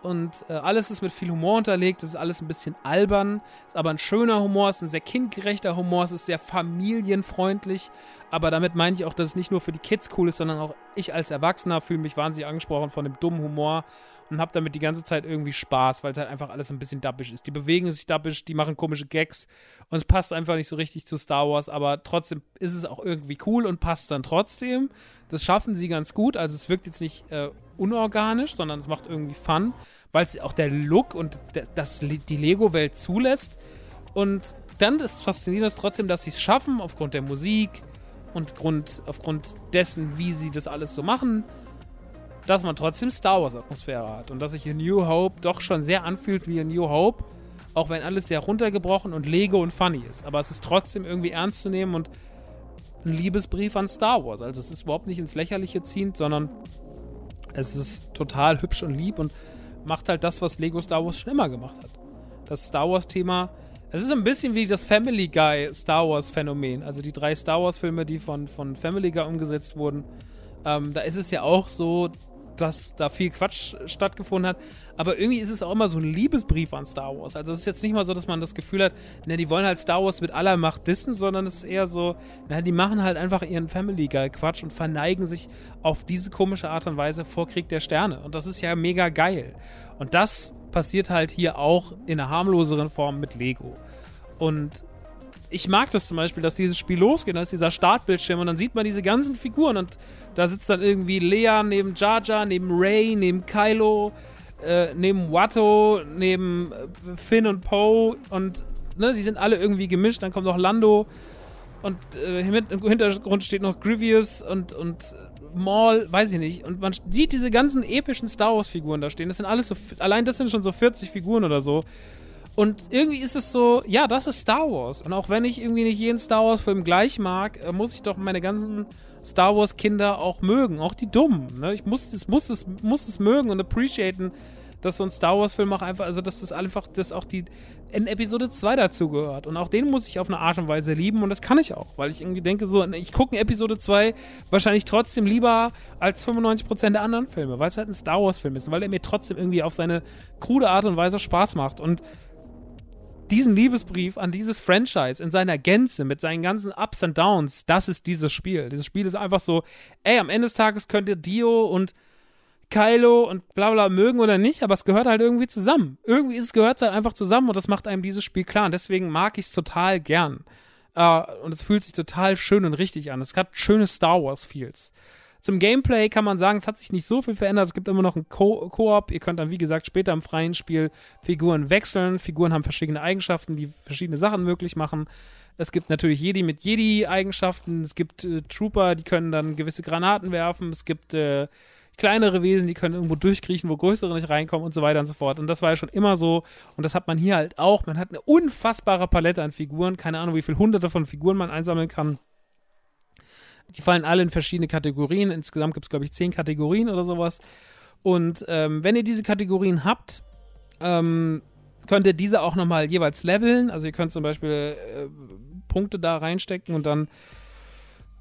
und äh, alles ist mit viel Humor unterlegt. Es ist alles ein bisschen albern, ist aber ein schöner Humor, ist ein sehr kindgerechter Humor, es ist sehr familienfreundlich. Aber damit meine ich auch, dass es nicht nur für die Kids cool ist, sondern auch ich als Erwachsener fühle mich wahnsinnig angesprochen von dem dummen Humor und habe damit die ganze Zeit irgendwie Spaß, weil es halt einfach alles ein bisschen dappisch ist. Die bewegen sich dappisch, die machen komische Gags und es passt einfach nicht so richtig zu Star Wars, aber trotzdem ist es auch irgendwie cool und passt dann trotzdem. Das schaffen sie ganz gut, also es wirkt jetzt nicht äh, unorganisch, sondern es macht irgendwie Fun, weil es auch der Look und das, die Lego-Welt zulässt. Und dann ist faszinierend trotzdem, dass sie es schaffen, aufgrund der Musik und Grund, aufgrund dessen, wie sie das alles so machen, dass man trotzdem Star Wars-Atmosphäre hat. Und dass sich hier New Hope doch schon sehr anfühlt wie in New Hope, auch wenn alles sehr runtergebrochen und Lego und funny ist. Aber es ist trotzdem irgendwie ernst zu nehmen und ein Liebesbrief an Star Wars. Also es ist überhaupt nicht ins Lächerliche ziehend, sondern es ist total hübsch und lieb und macht halt das, was Lego Star Wars schon immer gemacht hat. Das Star Wars-Thema, es ist ein bisschen wie das Family Guy Star Wars-Phänomen. Also die drei Star Wars-Filme, die von, von Family Guy umgesetzt wurden. Ähm, da ist es ja auch so, dass da viel Quatsch stattgefunden hat. Aber irgendwie ist es auch immer so ein Liebesbrief an Star Wars. Also es ist jetzt nicht mal so, dass man das Gefühl hat, na, die wollen halt Star Wars mit aller Macht dissen, sondern es ist eher so, na, die machen halt einfach ihren Family Guy Quatsch und verneigen sich auf diese komische Art und Weise vor Krieg der Sterne. Und das ist ja mega geil. Und das passiert halt hier auch in einer harmloseren Form mit Lego. Und ich mag das zum Beispiel, dass dieses Spiel losgeht, da ist dieser Startbildschirm und dann sieht man diese ganzen Figuren und da sitzt dann irgendwie Lea neben Jar Jar, neben Ray, neben Kylo, äh, neben Watto, neben äh, Finn und Poe und ne, die sind alle irgendwie gemischt. Dann kommt noch Lando und äh, im Hintergrund steht noch Grievous und, und Maul, weiß ich nicht. Und man sieht diese ganzen epischen Star Wars Figuren da stehen. Das sind alles so, allein das sind schon so 40 Figuren oder so. Und irgendwie ist es so, ja, das ist Star Wars. Und auch wenn ich irgendwie nicht jeden Star Wars-Film gleich mag, äh, muss ich doch meine ganzen Star Wars-Kinder auch mögen. Auch die Dummen. Ne? Ich muss es, muss, es, muss es mögen und appreciaten, dass so ein Star Wars-Film auch einfach, also dass das einfach, dass auch die in Episode 2 dazugehört. Und auch den muss ich auf eine Art und Weise lieben und das kann ich auch, weil ich irgendwie denke, so, ich gucke Episode 2 wahrscheinlich trotzdem lieber als 95% der anderen Filme, weil es halt ein Star Wars-Film ist und weil er mir trotzdem irgendwie auf seine krude Art und Weise Spaß macht. Und diesen Liebesbrief an dieses Franchise in seiner Gänze mit seinen ganzen Ups und Downs, das ist dieses Spiel. Dieses Spiel ist einfach so, ey, am Ende des Tages könnt ihr Dio und Kylo und bla bla mögen oder nicht, aber es gehört halt irgendwie zusammen. Irgendwie ist es gehört halt einfach zusammen und das macht einem dieses Spiel klar. Und deswegen mag ich es total gern. Uh, und es fühlt sich total schön und richtig an. Es hat schöne Star Wars Feels. Zum Gameplay kann man sagen, es hat sich nicht so viel verändert. Es gibt immer noch einen Koop. Ihr könnt dann, wie gesagt, später im freien Spiel Figuren wechseln. Figuren haben verschiedene Eigenschaften, die verschiedene Sachen möglich machen. Es gibt natürlich Jedi mit Jedi-Eigenschaften. Es gibt äh, Trooper, die können dann gewisse Granaten werfen. Es gibt äh, kleinere Wesen, die können irgendwo durchkriechen, wo größere nicht reinkommen und so weiter und so fort. Und das war ja schon immer so. Und das hat man hier halt auch. Man hat eine unfassbare Palette an Figuren. Keine Ahnung, wie viele hunderte von Figuren man einsammeln kann. Die fallen alle in verschiedene Kategorien. Insgesamt gibt es, glaube ich, zehn Kategorien oder sowas. Und ähm, wenn ihr diese Kategorien habt, ähm, könnt ihr diese auch nochmal jeweils leveln. Also ihr könnt zum Beispiel äh, Punkte da reinstecken und dann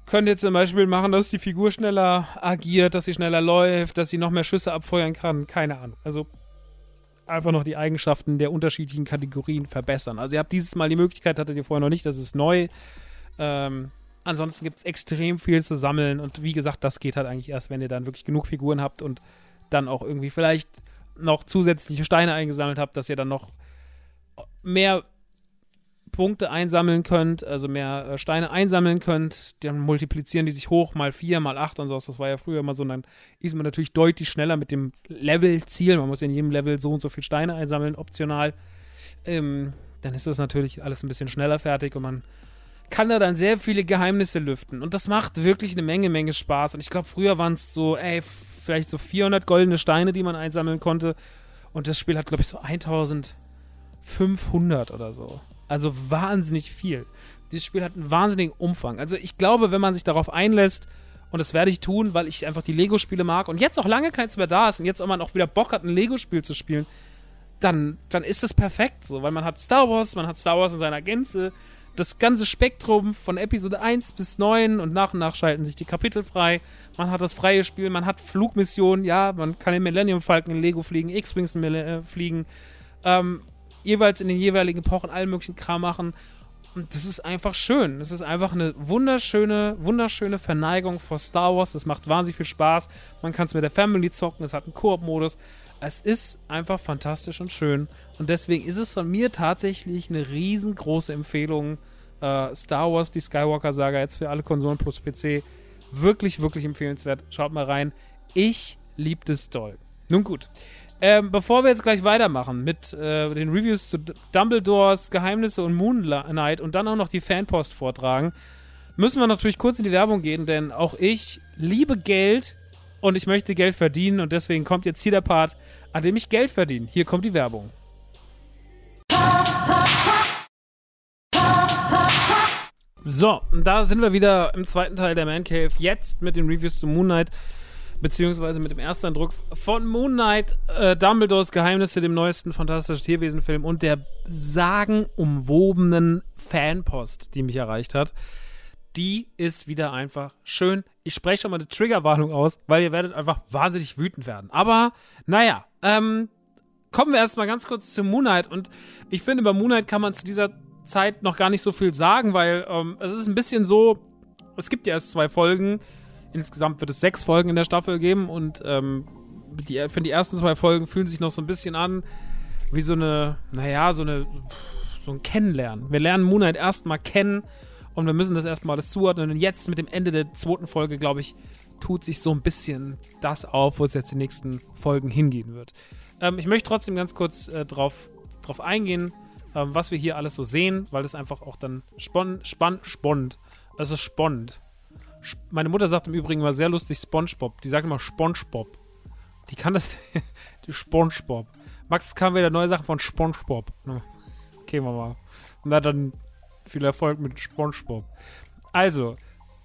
könnt ihr zum Beispiel machen, dass die Figur schneller agiert, dass sie schneller läuft, dass sie noch mehr Schüsse abfeuern kann. Keine Ahnung. Also einfach noch die Eigenschaften der unterschiedlichen Kategorien verbessern. Also ihr habt dieses Mal die Möglichkeit, hattet ihr vorher noch nicht, das ist neu. Ähm, Ansonsten gibt es extrem viel zu sammeln und wie gesagt, das geht halt eigentlich erst, wenn ihr dann wirklich genug Figuren habt und dann auch irgendwie vielleicht noch zusätzliche Steine eingesammelt habt, dass ihr dann noch mehr Punkte einsammeln könnt, also mehr äh, Steine einsammeln könnt, dann multiplizieren die sich hoch, mal vier, mal acht und sowas. Das war ja früher immer so. Und dann ist man natürlich deutlich schneller mit dem Level-Ziel. Man muss in jedem Level so und so viele Steine einsammeln, optional. Ähm, dann ist das natürlich alles ein bisschen schneller fertig und man kann er dann sehr viele Geheimnisse lüften. Und das macht wirklich eine Menge, Menge Spaß. Und ich glaube, früher waren es so, ey, vielleicht so 400 goldene Steine, die man einsammeln konnte. Und das Spiel hat, glaube ich, so 1500 oder so. Also wahnsinnig viel. Dieses Spiel hat einen wahnsinnigen Umfang. Also ich glaube, wenn man sich darauf einlässt, und das werde ich tun, weil ich einfach die Lego-Spiele mag und jetzt auch lange keins mehr da ist und jetzt auch man auch wieder Bock hat, ein Lego-Spiel zu spielen, dann, dann ist es perfekt so, weil man hat Star Wars, man hat Star Wars in seiner Gänze, das ganze Spektrum von Episode 1 bis 9 und nach und nach schalten sich die Kapitel frei. Man hat das freie Spiel, man hat Flugmissionen, ja, man kann den Millennium Falcon in Lego fliegen, X-Wings äh, fliegen, ähm, jeweils in den jeweiligen Epochen allen möglichen Kram machen. Und das ist einfach schön. Das ist einfach eine wunderschöne, wunderschöne Verneigung vor Star Wars. Das macht wahnsinnig viel Spaß. Man kann es mit der Family zocken, es hat einen Koop-Modus. Es ist einfach fantastisch und schön. Und deswegen ist es von mir tatsächlich eine riesengroße Empfehlung. Äh, Star Wars, die Skywalker-Saga, jetzt für alle Konsolen plus PC. Wirklich, wirklich empfehlenswert. Schaut mal rein. Ich liebe das doll. Nun gut. Ähm, bevor wir jetzt gleich weitermachen mit äh, den Reviews zu Dumbledores Geheimnisse und Moonlight und dann auch noch die Fanpost vortragen, müssen wir natürlich kurz in die Werbung gehen, denn auch ich liebe Geld und ich möchte Geld verdienen und deswegen kommt jetzt hier der Part, an dem ich Geld verdiene. Hier kommt die Werbung. So, da sind wir wieder im zweiten Teil der Man Cave. Jetzt mit den Reviews zu Moon Knight, beziehungsweise mit dem ersten Eindruck von Moon Knight, äh, Dumbledores Geheimnisse, dem neuesten fantastischen Tierwesenfilm und der sagenumwobenen Fanpost, die mich erreicht hat. Die ist wieder einfach schön. Ich spreche schon mal eine Triggerwarnung aus, weil ihr werdet einfach wahnsinnig wütend werden. Aber, naja, ähm, kommen wir erstmal ganz kurz zu Moon Knight. Und ich finde, über Moon Knight kann man zu dieser Zeit noch gar nicht so viel sagen, weil ähm, es ist ein bisschen so, es gibt ja erst zwei Folgen. Insgesamt wird es sechs Folgen in der Staffel geben und ähm, die, für die ersten zwei Folgen fühlen sich noch so ein bisschen an wie so eine, naja, so eine, so ein Kennenlernen. Wir lernen Moonlight erstmal kennen und wir müssen das erstmal alles zuordnen. Und jetzt mit dem Ende der zweiten Folge, glaube ich, tut sich so ein bisschen das auf, wo es jetzt die nächsten Folgen hingehen wird. Ähm, ich möchte trotzdem ganz kurz äh, drauf, drauf eingehen, ähm, was wir hier alles so sehen, weil das einfach auch dann spannend, spannend. Es ist spannend. Sp Meine Mutter sagt im Übrigen mal sehr lustig SpongeBob. Die sagt immer SpongeBob. Die kann das, die SpongeBob. Max kam wieder neue Sachen von SpongeBob. Okay, Mama. Na dann viel Erfolg mit SpongeBob. Also,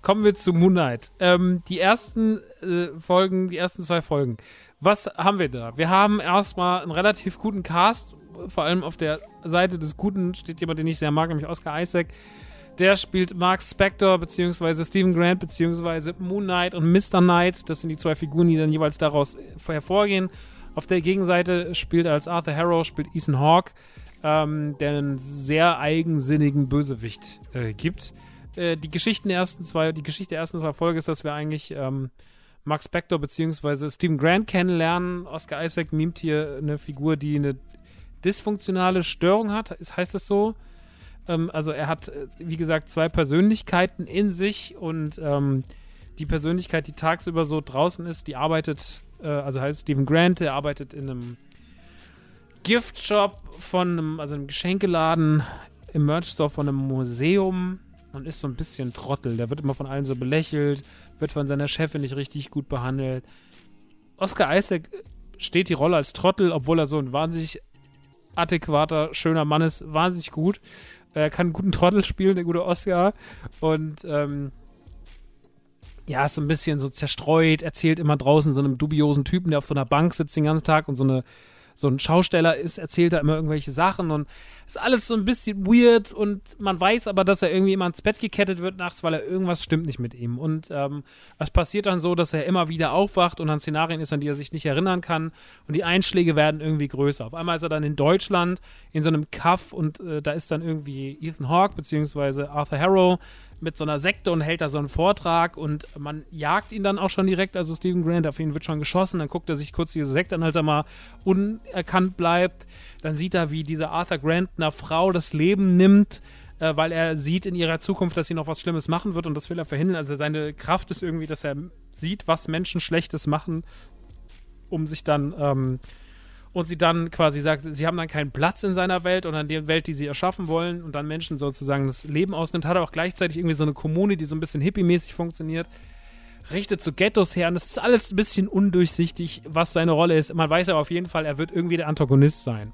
kommen wir zu Moon Knight. Ähm, die ersten äh, Folgen, die ersten zwei Folgen. Was haben wir da? Wir haben erstmal einen relativ guten Cast. Vor allem auf der Seite des Guten steht jemand, den ich sehr mag, nämlich Oscar Isaac. Der spielt Mark Spector, beziehungsweise Stephen Grant, beziehungsweise Moon Knight und Mr. Knight. Das sind die zwei Figuren, die dann jeweils daraus hervorgehen. Auf der Gegenseite spielt als Arthur Harrow, spielt Ethan Hawke, ähm, der einen sehr eigensinnigen Bösewicht äh, gibt. Äh, die Geschichten der ersten zwei, die Geschichte der ersten zwei Folgen ist, dass wir eigentlich ähm, Mark Spector bzw. Stephen Grant kennenlernen. Oscar Isaac mimt hier eine Figur, die eine dysfunktionale Störung hat. Ist, heißt das so? Ähm, also er hat, äh, wie gesagt, zwei Persönlichkeiten in sich und ähm, die Persönlichkeit, die tagsüber so draußen ist, die arbeitet, äh, also heißt Stephen Grant, der arbeitet in einem Giftshop von einem, also einem Geschenkeladen im Merch-Store von einem Museum und ist so ein bisschen Trottel. Der wird immer von allen so belächelt, wird von seiner Chefin nicht richtig gut behandelt. Oscar Isaac steht die Rolle als Trottel, obwohl er so ein wahnsinnig adäquater, schöner Mann ist, wahnsinnig gut. Er kann einen guten Trottel spielen, der gute Oscar. Und ähm, ja, ist so ein bisschen so zerstreut, erzählt immer draußen so einem dubiosen Typen, der auf so einer Bank sitzt den ganzen Tag und so eine so ein Schausteller ist, erzählt da immer irgendwelche Sachen und ist alles so ein bisschen weird und man weiß aber, dass er irgendwie immer ins Bett gekettet wird nachts, weil er irgendwas stimmt nicht mit ihm. Und ähm, es passiert dann so, dass er immer wieder aufwacht und an Szenarien ist, an die er sich nicht erinnern kann und die Einschläge werden irgendwie größer. Auf einmal ist er dann in Deutschland in so einem Kaff und äh, da ist dann irgendwie Ethan Hawke beziehungsweise Arthur Harrow mit so einer Sekte und hält da so einen Vortrag und man jagt ihn dann auch schon direkt, also Stephen Grant, auf ihn wird schon geschossen, dann guckt er sich kurz diese Sekte an, als er mal unerkannt bleibt, dann sieht er, wie dieser Arthur Grant einer Frau das Leben nimmt, äh, weil er sieht in ihrer Zukunft, dass sie noch was Schlimmes machen wird und das will er verhindern, also seine Kraft ist irgendwie, dass er sieht, was Menschen Schlechtes machen, um sich dann, ähm, und sie dann quasi sagt, sie haben dann keinen Platz in seiner Welt und an der Welt, die sie erschaffen wollen und dann Menschen sozusagen das Leben ausnimmt, hat er auch gleichzeitig irgendwie so eine Kommune, die so ein bisschen hippie-mäßig funktioniert, richtet zu Ghettos her und es ist alles ein bisschen undurchsichtig, was seine Rolle ist. Man weiß aber auf jeden Fall, er wird irgendwie der Antagonist sein.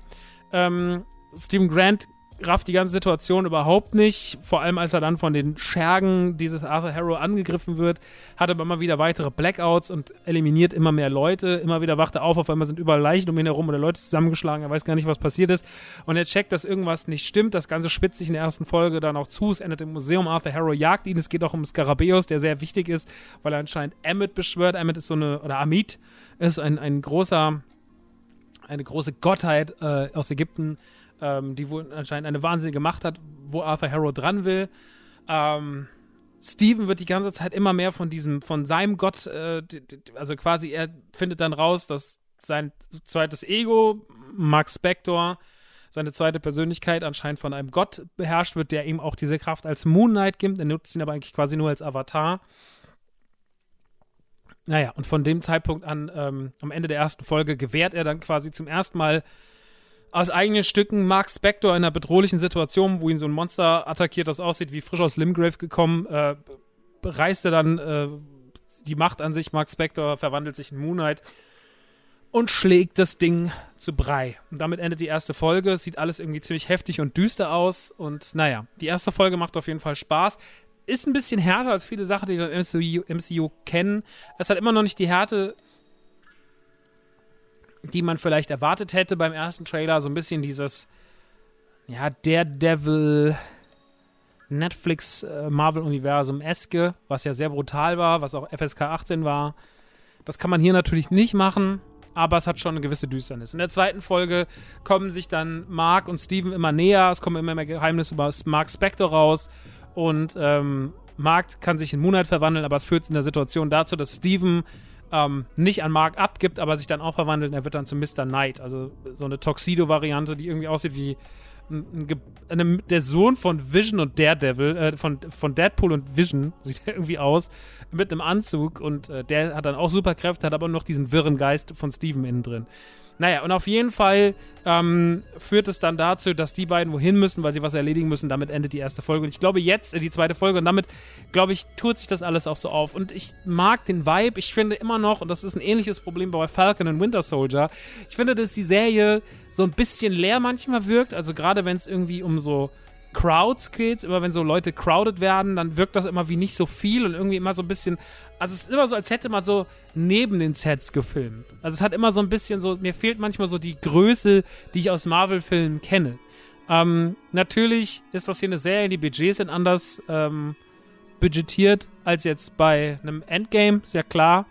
Ähm, Stephen Grant rafft die ganze Situation überhaupt nicht. Vor allem, als er dann von den Schergen dieses Arthur Harrow angegriffen wird, hat er immer wieder weitere Blackouts und eliminiert immer mehr Leute. Immer wieder wacht er auf, auf einmal sind überall Leichen um ihn herum oder Leute zusammengeschlagen. Er weiß gar nicht, was passiert ist. Und er checkt, dass irgendwas nicht stimmt. Das Ganze spitzt sich in der ersten Folge dann auch zu. Es endet im Museum. Arthur Harrow jagt ihn. Es geht auch um Skarabäus, der sehr wichtig ist, weil er anscheinend Emmet beschwört. Emmet ist so eine, oder Amit ist ein, ein großer, eine große Gottheit äh, aus Ägypten, ähm, die wohl anscheinend eine wahnsinnige Macht hat, wo Arthur Harrow dran will. Ähm, Steven wird die ganze Zeit immer mehr von diesem, von seinem Gott, äh, also quasi er findet dann raus, dass sein zweites Ego, Mark Spector, seine zweite Persönlichkeit anscheinend von einem Gott beherrscht wird, der ihm auch diese Kraft als Moon Knight gibt. Er nutzt ihn aber eigentlich quasi nur als Avatar. Naja, und von dem Zeitpunkt an, ähm, am Ende der ersten Folge, gewährt er dann quasi zum ersten Mal aus eigenen Stücken Mark Spector in einer bedrohlichen Situation, wo ihn so ein Monster attackiert, das aussieht wie frisch aus Limgrave gekommen, äh, reißt er dann äh, die Macht an sich. Mark Spector verwandelt sich in Moonlight und schlägt das Ding zu Brei. Und damit endet die erste Folge. Sieht alles irgendwie ziemlich heftig und düster aus. Und naja, die erste Folge macht auf jeden Fall Spaß. Ist ein bisschen härter als viele Sachen, die wir im MCU, MCU kennen. Es hat immer noch nicht die Härte die man vielleicht erwartet hätte beim ersten Trailer. So ein bisschen dieses, ja, Daredevil Netflix äh, Marvel-Universum eske, was ja sehr brutal war, was auch FSK 18 war. Das kann man hier natürlich nicht machen, aber es hat schon eine gewisse Düsternis. In der zweiten Folge kommen sich dann Mark und Steven immer näher, es kommen immer mehr Geheimnisse über Mark Spector raus und ähm, Mark kann sich in Moonlight verwandeln, aber es führt in der Situation dazu, dass Steven ähm, nicht an Mark abgibt, aber sich dann auch verwandelt und er wird dann zu Mr. Knight. Also so eine Tuxedo-Variante, die irgendwie aussieht wie ein, ein, ein, der Sohn von Vision und Daredevil, äh, von, von Deadpool und Vision, sieht er irgendwie aus, mit einem Anzug und äh, der hat dann auch Superkräfte, hat aber noch diesen wirren Geist von Steven innen drin. Naja, und auf jeden Fall ähm, führt es dann dazu, dass die beiden wohin müssen, weil sie was erledigen müssen. Damit endet die erste Folge. Und ich glaube jetzt, äh, die zweite Folge, und damit, glaube ich, tut sich das alles auch so auf. Und ich mag den Vibe. Ich finde immer noch, und das ist ein ähnliches Problem bei Falcon und Winter Soldier, ich finde, dass die Serie so ein bisschen leer manchmal wirkt. Also gerade wenn es irgendwie um so Crowds geht, immer wenn so Leute crowded werden, dann wirkt das immer wie nicht so viel und irgendwie immer so ein bisschen. Also es ist immer so, als hätte man so neben den Sets gefilmt. Also es hat immer so ein bisschen so, mir fehlt manchmal so die Größe, die ich aus Marvel-Filmen kenne. Ähm, natürlich ist das hier eine Serie, die Budgets sind anders ähm, budgetiert als jetzt bei einem Endgame, ist ja klar.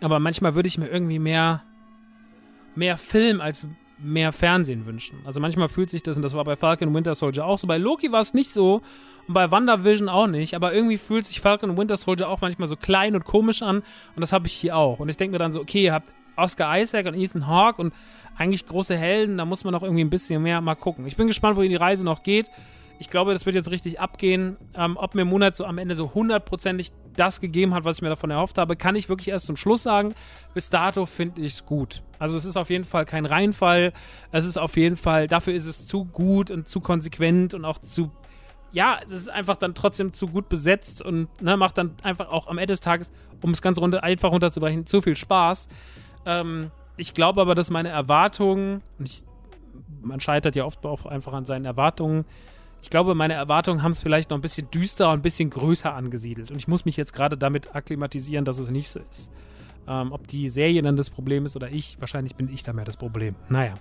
Aber manchmal würde ich mir irgendwie mehr, mehr Film als mehr Fernsehen wünschen. Also manchmal fühlt sich das, und das war bei Falcon Winter Soldier auch so, bei Loki war es nicht so und bei WandaVision auch nicht, aber irgendwie fühlt sich Falcon Winter Soldier auch manchmal so klein und komisch an und das habe ich hier auch. Und ich denke mir dann so, okay, ihr habt Oscar Isaac und Ethan Hawke und eigentlich große Helden, da muss man noch irgendwie ein bisschen mehr mal gucken. Ich bin gespannt, wohin die Reise noch geht. Ich glaube, das wird jetzt richtig abgehen. Ähm, ob mir Monat so am Ende so hundertprozentig das gegeben hat, was ich mir davon erhofft habe, kann ich wirklich erst zum Schluss sagen. Bis dato finde ich es gut. Also es ist auf jeden Fall kein Reinfall. Es ist auf jeden Fall, dafür ist es zu gut und zu konsequent und auch zu, ja, es ist einfach dann trotzdem zu gut besetzt und ne, macht dann einfach auch am Ende des Tages, um es ganz runter, einfach runterzubrechen, zu viel Spaß. Ähm, ich glaube aber, dass meine Erwartungen, und ich, man scheitert ja oft auch einfach an seinen Erwartungen, ich glaube, meine Erwartungen haben es vielleicht noch ein bisschen düster und ein bisschen größer angesiedelt. Und ich muss mich jetzt gerade damit akklimatisieren, dass es nicht so ist. Ähm, ob die Serie dann das Problem ist oder ich, wahrscheinlich bin ich da mehr das Problem. Naja.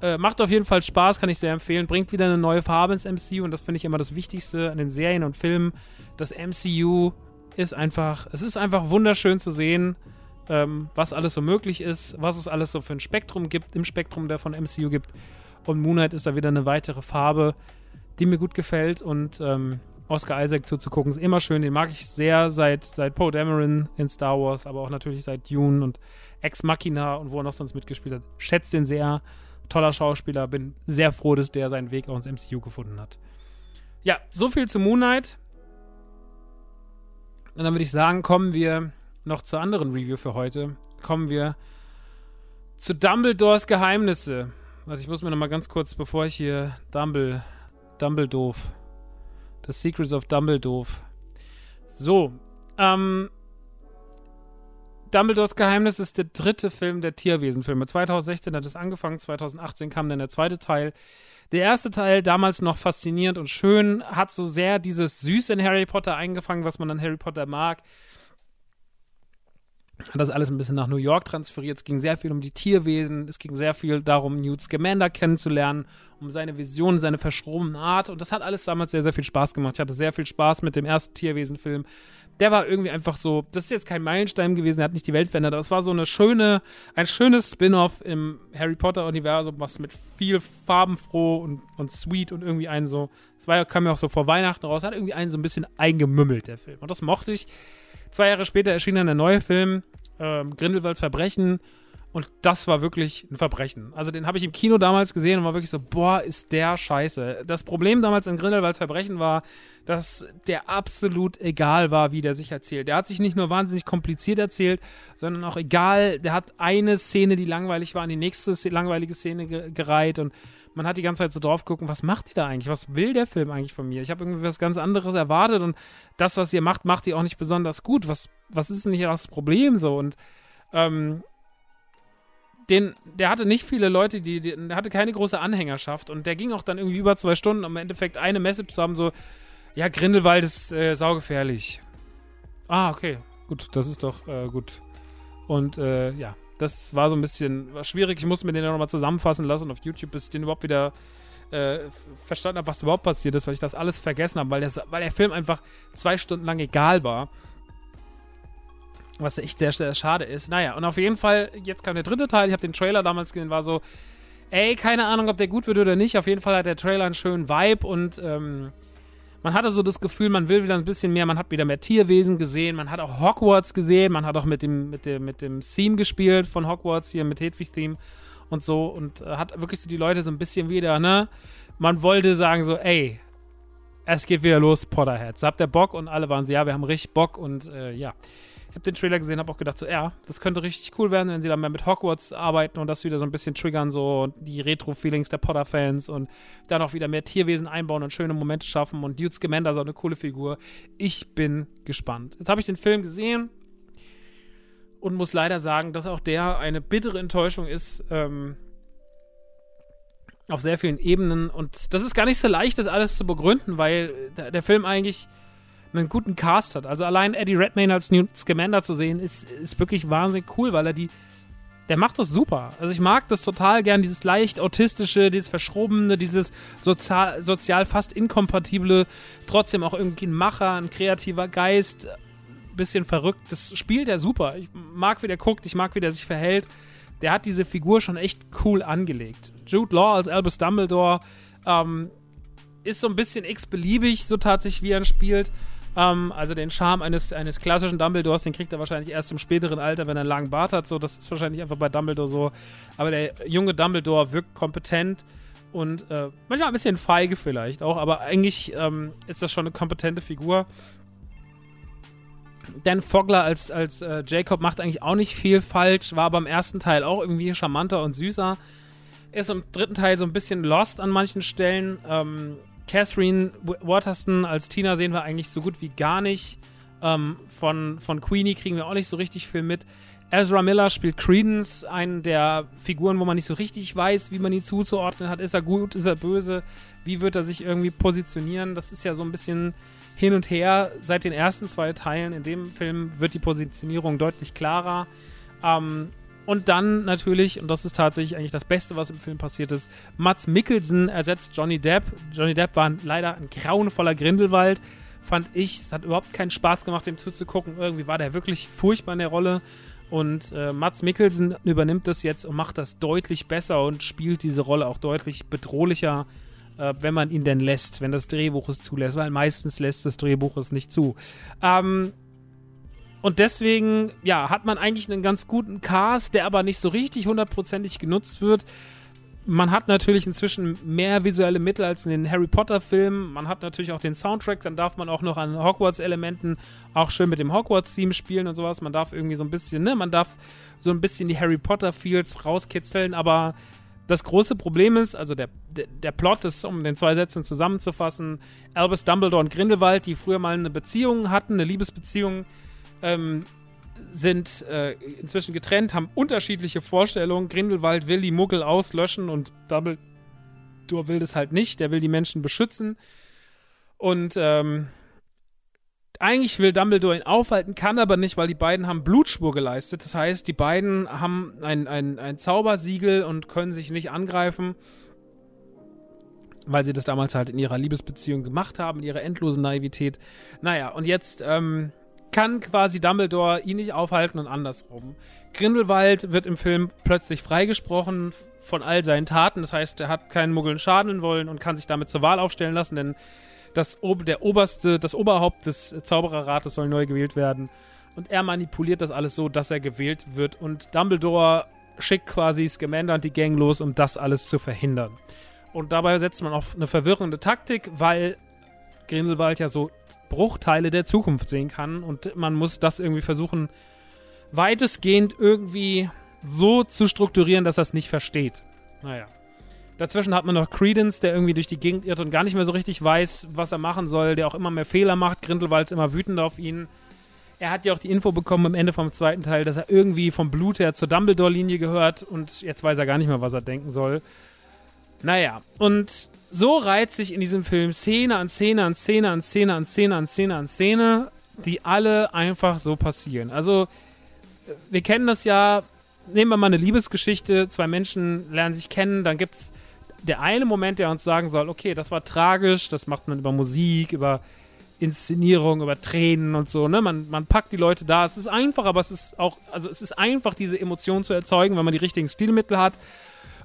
Äh, macht auf jeden Fall Spaß, kann ich sehr empfehlen. Bringt wieder eine neue Farbe ins MCU und das finde ich immer das Wichtigste an den Serien und Filmen. Das MCU ist einfach, es ist einfach wunderschön zu sehen, ähm, was alles so möglich ist, was es alles so für ein Spektrum gibt, im Spektrum der von MCU gibt. Und Moonlight ist da wieder eine weitere Farbe die mir gut gefällt. Und ähm, Oscar Isaac zuzugucken ist immer schön. Den mag ich sehr seit, seit Poe Dameron in Star Wars, aber auch natürlich seit Dune und Ex Machina und wo er noch sonst mitgespielt hat. Schätze den sehr. Toller Schauspieler. Bin sehr froh, dass der seinen Weg auch ins MCU gefunden hat. Ja, so viel zu Moon Knight. Und dann würde ich sagen, kommen wir noch zur anderen Review für heute. Kommen wir zu Dumbledores Geheimnisse. Also ich muss mir noch mal ganz kurz, bevor ich hier Dumbledore Dumbledore. The Secrets of Dumbledore. So, ähm, Dumbledores Geheimnis ist der dritte Film der Tierwesenfilme. 2016 hat es angefangen, 2018 kam dann der zweite Teil. Der erste Teil, damals noch faszinierend und schön, hat so sehr dieses Süß in Harry Potter eingefangen, was man an Harry Potter mag hat das alles ein bisschen nach New York transferiert. Es ging sehr viel um die Tierwesen, es ging sehr viel darum, Newt Scamander kennenzulernen, um seine Vision, seine verschrobene Art. Und das hat alles damals sehr, sehr viel Spaß gemacht. Ich hatte sehr viel Spaß mit dem ersten Tierwesenfilm. Der war irgendwie einfach so, das ist jetzt kein Meilenstein gewesen, er hat nicht die Welt verändert, aber es war so eine schöne, ein schönes Spin-off im Harry Potter-Universum, was mit viel farbenfroh und, und sweet und irgendwie einen so, es war, kam ja auch so vor Weihnachten raus, hat irgendwie einen so ein bisschen eingemümmelt, der Film. Und das mochte ich. Zwei Jahre später erschien dann der neue Film, ähm, Grindelwalds Verbrechen. Und das war wirklich ein Verbrechen. Also den habe ich im Kino damals gesehen und war wirklich so, boah, ist der scheiße. Das Problem damals in Grindelwalds Verbrechen war, dass der absolut egal war, wie der sich erzählt. Der hat sich nicht nur wahnsinnig kompliziert erzählt, sondern auch egal, der hat eine Szene, die langweilig war, an die nächste langweilige Szene ge gereiht und man hat die ganze Zeit so drauf gucken, was macht ihr da eigentlich? Was will der Film eigentlich von mir? Ich habe irgendwie was ganz anderes erwartet und das, was ihr macht, macht ihr auch nicht besonders gut. Was, was ist denn hier das Problem so? Und ähm, den, der hatte nicht viele Leute, die, die, der hatte keine große Anhängerschaft und der ging auch dann irgendwie über zwei Stunden, um im Endeffekt eine Message zu haben, so, ja, Grindelwald ist äh, saugefährlich. Ah, okay, gut, das ist doch äh, gut. Und äh, ja, das war so ein bisschen schwierig. Ich musste mir den ja nochmal zusammenfassen lassen auf YouTube, bis ich den überhaupt wieder äh, verstanden habe, was überhaupt passiert ist, weil ich das alles vergessen habe, weil, weil der Film einfach zwei Stunden lang egal war. Was echt sehr, sehr schade ist. Naja, und auf jeden Fall, jetzt kam der dritte Teil. Ich habe den Trailer damals gesehen, war so, ey, keine Ahnung, ob der gut wird oder nicht. Auf jeden Fall hat der Trailer einen schönen Vibe und ähm, man hatte so das Gefühl, man will wieder ein bisschen mehr, man hat wieder mehr Tierwesen gesehen, man hat auch Hogwarts gesehen, man hat auch mit dem, mit dem, mit dem Theme gespielt von Hogwarts hier, mit Hedwigs Theme und so und äh, hat wirklich so die Leute so ein bisschen wieder, ne? Man wollte sagen so, ey, es geht wieder los, Potterheads. Habt ihr Bock? Und alle waren so, ja, wir haben richtig Bock und äh, ja. Ich habe den Trailer gesehen, habe auch gedacht, so, ja, das könnte richtig cool werden, wenn sie dann mehr mit Hogwarts arbeiten und das wieder so ein bisschen triggern, so die Retro-Feelings der Potter-Fans und dann auch wieder mehr Tierwesen einbauen und schöne Momente schaffen und Newt Scamander so eine coole Figur. Ich bin gespannt. Jetzt habe ich den Film gesehen und muss leider sagen, dass auch der eine bittere Enttäuschung ist. Ähm, auf sehr vielen Ebenen. Und das ist gar nicht so leicht, das alles zu begründen, weil der Film eigentlich einen guten Cast hat. Also allein Eddie Redmayne als Newt Scamander zu sehen, ist, ist wirklich wahnsinnig cool, weil er die. Der macht das super. Also ich mag das total gern, dieses leicht autistische, dieses verschrobene, dieses sozial, sozial fast inkompatible, trotzdem auch irgendwie ein Macher, ein kreativer Geist, bisschen verrückt. Das spielt er super. Ich mag, wie der guckt, ich mag, wie der sich verhält. Der hat diese Figur schon echt cool angelegt. Jude Law als Albus Dumbledore ähm, ist so ein bisschen x-beliebig, so tatsächlich, wie er ihn spielt. Ähm, also den Charme eines, eines klassischen Dumbledores, den kriegt er wahrscheinlich erst im späteren Alter, wenn er einen langen Bart hat. So, das ist wahrscheinlich einfach bei Dumbledore so. Aber der junge Dumbledore wirkt kompetent und äh, manchmal ein bisschen feige vielleicht auch, aber eigentlich ähm, ist das schon eine kompetente Figur. Dan Fogler als, als äh, Jacob macht eigentlich auch nicht viel falsch, war beim ersten Teil auch irgendwie charmanter und süßer. Ist im dritten Teil so ein bisschen lost an manchen Stellen. Ähm, Catherine Waterston als Tina sehen wir eigentlich so gut wie gar nicht. Ähm, von, von Queenie kriegen wir auch nicht so richtig viel mit. Ezra Miller spielt Credence, einen der Figuren, wo man nicht so richtig weiß, wie man ihn zuzuordnen hat. Ist er gut, ist er böse? Wie wird er sich irgendwie positionieren? Das ist ja so ein bisschen hin und her seit den ersten zwei Teilen. In dem Film wird die Positionierung deutlich klarer. Ähm, und dann natürlich, und das ist tatsächlich eigentlich das Beste, was im Film passiert ist, Mats Mikkelsen ersetzt Johnny Depp. Johnny Depp war leider ein grauenvoller Grindelwald, fand ich. Es hat überhaupt keinen Spaß gemacht, dem zuzugucken. Irgendwie war der wirklich furchtbar in der Rolle. Und äh, Mats Mikkelsen übernimmt das jetzt und macht das deutlich besser und spielt diese Rolle auch deutlich bedrohlicher, äh, wenn man ihn denn lässt, wenn das Drehbuch es zulässt, weil meistens lässt das Drehbuch es nicht zu. Ähm, und deswegen, ja, hat man eigentlich einen ganz guten Cast, der aber nicht so richtig hundertprozentig genutzt wird. Man hat natürlich inzwischen mehr visuelle Mittel als in den Harry Potter-Filmen. Man hat natürlich auch den Soundtrack. Dann darf man auch noch an Hogwarts-Elementen auch schön mit dem Hogwarts-Theme spielen und sowas. Man darf irgendwie so ein bisschen, ne, man darf so ein bisschen die Harry Potter-Feels rauskitzeln. Aber das große Problem ist, also der, der, der Plot ist, um den zwei Sätzen zusammenzufassen, Albus Dumbledore und Grindelwald, die früher mal eine Beziehung hatten, eine Liebesbeziehung, ähm, sind äh, inzwischen getrennt, haben unterschiedliche Vorstellungen. Grindelwald will die Muggel auslöschen und Dumbledore will das halt nicht. Der will die Menschen beschützen. Und ähm, eigentlich will Dumbledore ihn aufhalten, kann aber nicht, weil die beiden haben Blutspur geleistet. Das heißt, die beiden haben ein, ein, ein Zaubersiegel und können sich nicht angreifen, weil sie das damals halt in ihrer Liebesbeziehung gemacht haben, in ihrer endlosen Naivität. Naja, und jetzt ähm, kann quasi Dumbledore ihn nicht aufhalten und andersrum. Grindelwald wird im Film plötzlich freigesprochen von all seinen Taten. Das heißt, er hat keinen Muggeln schaden wollen und kann sich damit zur Wahl aufstellen lassen, denn das, der oberste, das Oberhaupt des Zaubererrates soll neu gewählt werden. Und er manipuliert das alles so, dass er gewählt wird. Und Dumbledore schickt quasi Scamander und die Gang los, um das alles zu verhindern. Und dabei setzt man auf eine verwirrende Taktik, weil Grindelwald ja so Bruchteile der Zukunft sehen kann. Und man muss das irgendwie versuchen, weitestgehend irgendwie so zu strukturieren, dass er es nicht versteht. Naja. Dazwischen hat man noch Credence, der irgendwie durch die Gegend irrt und gar nicht mehr so richtig weiß, was er machen soll, der auch immer mehr Fehler macht. Grindelwald ist immer wütend auf ihn. Er hat ja auch die Info bekommen am Ende vom zweiten Teil, dass er irgendwie vom Blut her zur Dumbledore-Linie gehört und jetzt weiß er gar nicht mehr, was er denken soll. Naja, und so reiht sich in diesem Film Szene an Szene an Szene an Szene an Szene an Szene an Szene, die alle einfach so passieren. Also, wir kennen das ja, nehmen wir mal eine Liebesgeschichte, zwei Menschen lernen sich kennen, dann gibt es der eine Moment, der uns sagen soll, okay, das war tragisch, das macht man über Musik, über Inszenierung, über Tränen und so, ne? Man, man packt die Leute da. Es ist einfach, aber es ist auch, also es ist einfach, diese Emotion zu erzeugen, wenn man die richtigen Stilmittel hat.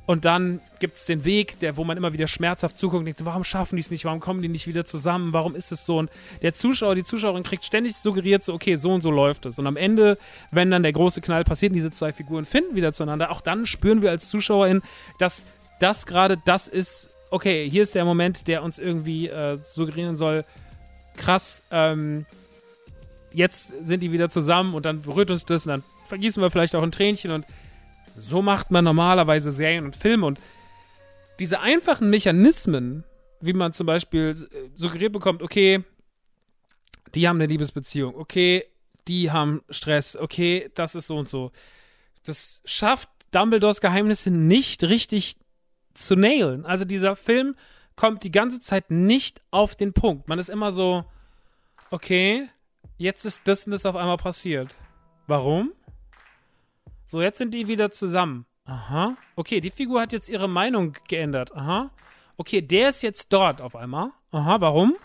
Und dann gibt es den Weg, der, wo man immer wieder schmerzhaft zuguckt und denkt, warum schaffen die es nicht, warum kommen die nicht wieder zusammen, warum ist es so? Und der Zuschauer, die Zuschauerin kriegt ständig suggeriert, so, okay, so und so läuft es. Und am Ende, wenn dann der große Knall passiert und diese zwei Figuren finden wieder zueinander, auch dann spüren wir als Zuschauerin, dass das gerade das ist, okay, hier ist der Moment, der uns irgendwie äh, suggerieren soll, krass, ähm, jetzt sind die wieder zusammen und dann berührt uns das und dann vergießen wir vielleicht auch ein Tränchen und so macht man normalerweise Serien und Filme und diese einfachen Mechanismen, wie man zum Beispiel äh, suggeriert bekommt, okay, die haben eine Liebesbeziehung, okay, die haben Stress, okay, das ist so und so. Das schafft Dumbledores Geheimnisse nicht richtig zu nailen. Also dieser Film kommt die ganze Zeit nicht auf den Punkt. Man ist immer so, okay, jetzt ist das und das auf einmal passiert. Warum? So, jetzt sind die wieder zusammen. Aha. Okay, die Figur hat jetzt ihre Meinung geändert. Aha. Okay, der ist jetzt dort auf einmal. Aha, warum?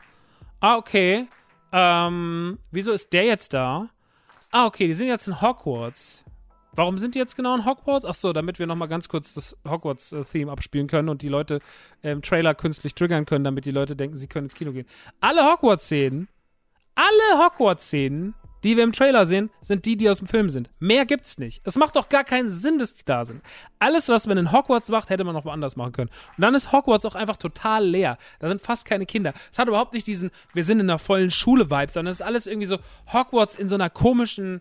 Ah, okay. Ähm, wieso ist der jetzt da? Ah, okay, die sind jetzt in Hogwarts. Warum sind die jetzt genau in Hogwarts? Achso, damit wir nochmal ganz kurz das Hogwarts-Theme abspielen können und die Leute im Trailer künstlich triggern können, damit die Leute denken, sie können ins Kino gehen. Alle Hogwarts-Szenen, alle Hogwarts-Szenen, die wir im Trailer sehen, sind die, die aus dem Film sind. Mehr gibt's nicht. Es macht doch gar keinen Sinn, dass die da sind. Alles, was man in Hogwarts macht, hätte man noch woanders machen können. Und dann ist Hogwarts auch einfach total leer. Da sind fast keine Kinder. Es hat überhaupt nicht diesen, wir sind in einer vollen Schule-Vibe, sondern es ist alles irgendwie so Hogwarts in so einer komischen,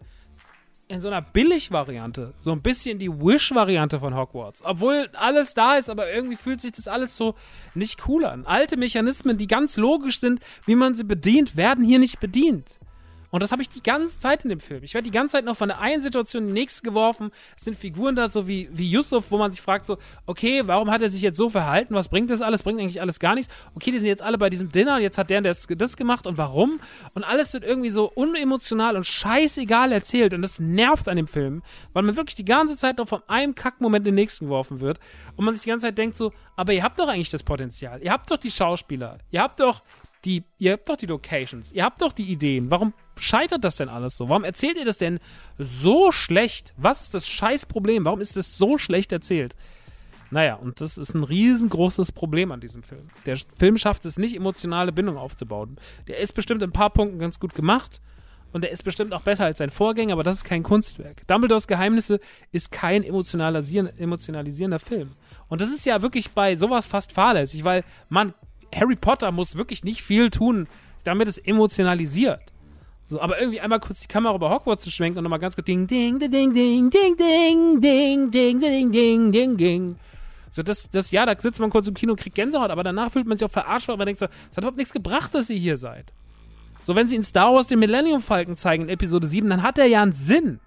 in so einer Billig-Variante. So ein bisschen die Wish-Variante von Hogwarts. Obwohl alles da ist, aber irgendwie fühlt sich das alles so nicht cool an. Alte Mechanismen, die ganz logisch sind, wie man sie bedient, werden hier nicht bedient. Und das habe ich die ganze Zeit in dem Film. Ich werde die ganze Zeit noch von der einen Situation in die nächste geworfen. Es sind Figuren da, so wie, wie Yusuf, wo man sich fragt, so, okay, warum hat er sich jetzt so verhalten? Was bringt das alles? Bringt eigentlich alles gar nichts. Okay, die sind jetzt alle bei diesem Dinner und jetzt hat der das, das gemacht und warum? Und alles wird irgendwie so unemotional und scheißegal erzählt. Und das nervt an dem Film, weil man wirklich die ganze Zeit noch von einem Kackmoment in den nächsten geworfen wird. Und man sich die ganze Zeit denkt so, aber ihr habt doch eigentlich das Potenzial. Ihr habt doch die Schauspieler. Ihr habt doch die, ihr habt doch die Locations, ihr habt doch die Ideen. Warum scheitert das denn alles so? Warum erzählt ihr das denn so schlecht? Was ist das Scheißproblem? Warum ist das so schlecht erzählt? Naja, und das ist ein riesengroßes Problem an diesem Film. Der Film schafft es nicht, emotionale Bindung aufzubauen. Der ist bestimmt in ein paar Punkten ganz gut gemacht und der ist bestimmt auch besser als sein Vorgänger, aber das ist kein Kunstwerk. Dumbledores Geheimnisse ist kein emotionalisierender Film. Und das ist ja wirklich bei sowas fast fahrlässig, weil man Harry Potter muss wirklich nicht viel tun, damit es emotionalisiert. So, aber irgendwie einmal kurz die Kamera über Hogwarts zu schwenken und nochmal ganz kurz ding, ding, ding, ding, ding, ding, ding, ding, ding, ding, ding, ding, ding. So, das, das, ja, da sitzt man kurz im Kino und kriegt Gänsehaut, aber danach fühlt man sich auch verarscht, weil man denkt so, es hat überhaupt nichts gebracht, dass ihr hier seid. So, wenn sie in Star Wars den Millennium Falcon zeigen in Episode 7, dann hat er ja einen Sinn.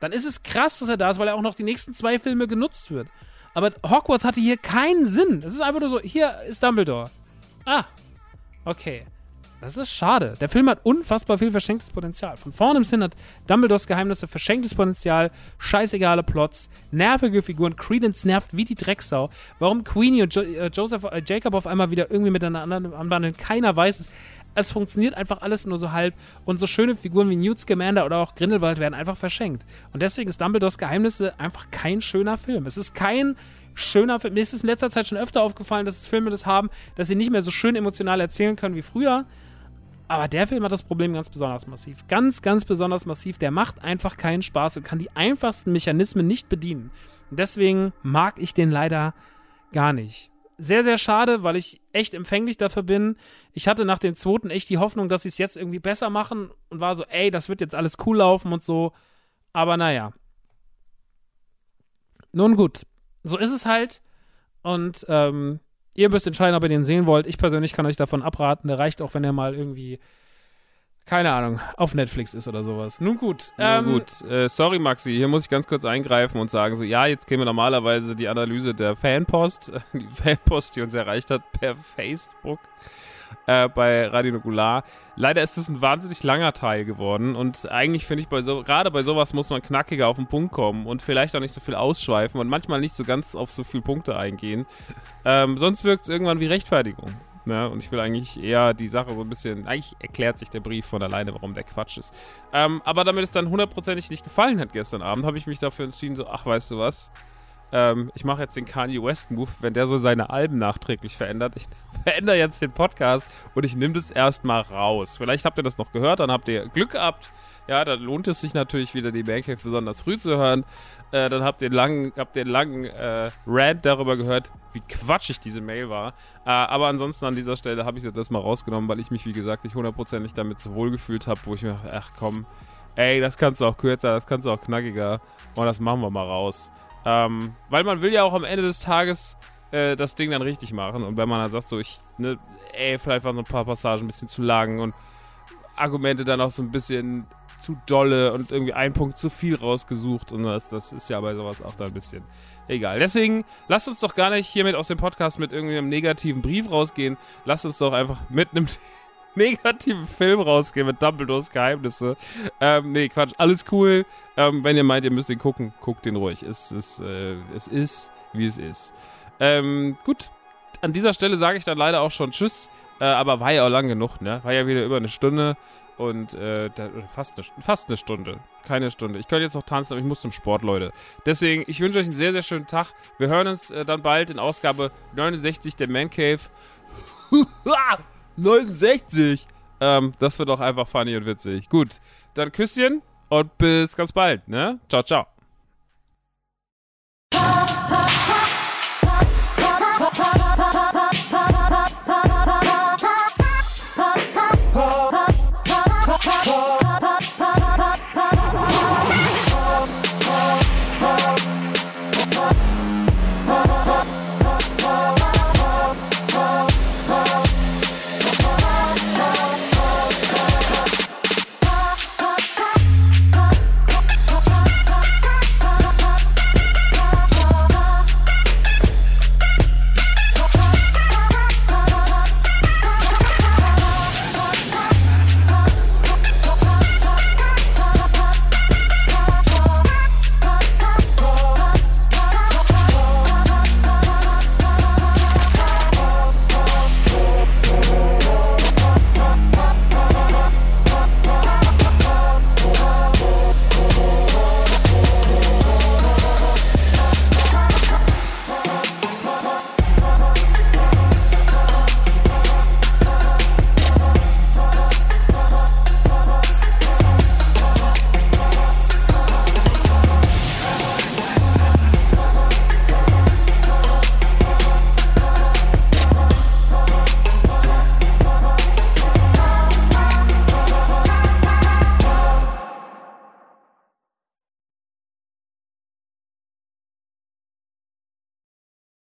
Dann ist es krass, dass er da ist, weil er auch noch die nächsten zwei Filme genutzt wird. Aber Hogwarts hatte hier keinen Sinn. Es ist einfach nur so, hier ist Dumbledore. Ah, okay. Das ist schade. Der Film hat unfassbar viel verschenktes Potenzial. Von vorne bis hin hat Dumbledores Geheimnisse verschenktes Potenzial, scheißegale Plots, nervige Figuren. Credence nervt wie die Drecksau. Warum Queenie und jo äh, Joseph, äh, Jacob auf einmal wieder irgendwie miteinander anwandeln, keiner weiß es. Es funktioniert einfach alles nur so halb und so schöne Figuren wie Newt Scamander oder auch Grindelwald werden einfach verschenkt. Und deswegen ist Dumbledores Geheimnisse einfach kein schöner Film. Es ist kein schöner Film. Mir ist es in letzter Zeit schon öfter aufgefallen, dass Filme das haben, dass sie nicht mehr so schön emotional erzählen können wie früher. Aber der Film hat das Problem ganz besonders massiv. Ganz, ganz besonders massiv. Der macht einfach keinen Spaß und kann die einfachsten Mechanismen nicht bedienen. Und deswegen mag ich den leider gar nicht sehr, sehr schade, weil ich echt empfänglich dafür bin. Ich hatte nach dem zweiten echt die Hoffnung, dass sie es jetzt irgendwie besser machen und war so, ey, das wird jetzt alles cool laufen und so. Aber naja. Nun gut, so ist es halt. Und ähm, ihr müsst entscheiden, ob ihr den sehen wollt. Ich persönlich kann euch davon abraten. Der reicht auch, wenn er mal irgendwie keine Ahnung, auf Netflix ist oder sowas. Nun gut. Ähm, gut. Äh, sorry, Maxi, hier muss ich ganz kurz eingreifen und sagen, so, ja, jetzt käme normalerweise die Analyse der Fanpost, die Fanpost, die uns erreicht hat per Facebook äh, bei Radio Nukular. Leider ist es ein wahnsinnig langer Teil geworden und eigentlich finde ich, bei so, gerade bei sowas muss man knackiger auf den Punkt kommen und vielleicht auch nicht so viel ausschweifen und manchmal nicht so ganz auf so viele Punkte eingehen. Ähm, sonst wirkt es irgendwann wie Rechtfertigung. Ne? Und ich will eigentlich eher die Sache so ein bisschen. Eigentlich erklärt sich der Brief von alleine, warum der Quatsch ist. Ähm, aber damit es dann hundertprozentig nicht gefallen hat gestern Abend, habe ich mich dafür entschieden, so, ach, weißt du was? Ähm, ich mache jetzt den Kanye West Move, wenn der so seine Alben nachträglich verändert. Ich verändere jetzt den Podcast und ich nehme das erstmal raus. Vielleicht habt ihr das noch gehört, dann habt ihr Glück gehabt. Ja, dann lohnt es sich natürlich wieder, die Mancave besonders früh zu hören. Äh, dann habt ihr langen, habt ihr langen äh, Rant darüber gehört, wie quatschig diese Mail war. Äh, aber ansonsten an dieser Stelle habe ich jetzt erstmal rausgenommen, weil ich mich, wie gesagt, nicht hundertprozentig damit so wohl gefühlt habe, wo ich mir dachte, ach komm, ey, das kannst du auch kürzer, das kannst du auch knackiger und das machen wir mal raus. Ähm, weil man will ja auch am Ende des Tages äh, das Ding dann richtig machen und wenn man dann sagt, so, ich, ne, ey, vielleicht waren so ein paar Passagen ein bisschen zu lang und Argumente dann auch so ein bisschen zu dolle und irgendwie ein Punkt zu viel rausgesucht und das, das ist ja bei sowas auch da ein bisschen egal. Deswegen lasst uns doch gar nicht hiermit aus dem Podcast mit irgendwie einem negativen Brief rausgehen. Lasst uns doch einfach mit einem negativen Film rausgehen mit Dumbledores Geheimnisse. Ähm, nee, Quatsch, alles cool. Ähm, wenn ihr meint, ihr müsst ihn gucken, guckt den ruhig. Es ist, äh, es ist, wie es ist. Ähm, gut, an dieser Stelle sage ich dann leider auch schon Tschüss. Äh, aber war ja auch lang genug, ne? War ja wieder über eine Stunde. Und äh, da, fast, eine, fast eine Stunde. Keine Stunde. Ich könnte jetzt noch tanzen, aber ich muss zum Sport, Leute. Deswegen, ich wünsche euch einen sehr, sehr schönen Tag. Wir hören uns äh, dann bald in Ausgabe 69 der Man Cave. 69! Ähm, das wird auch einfach funny und witzig. Gut, dann Küsschen und bis ganz bald, ne? Ciao, ciao.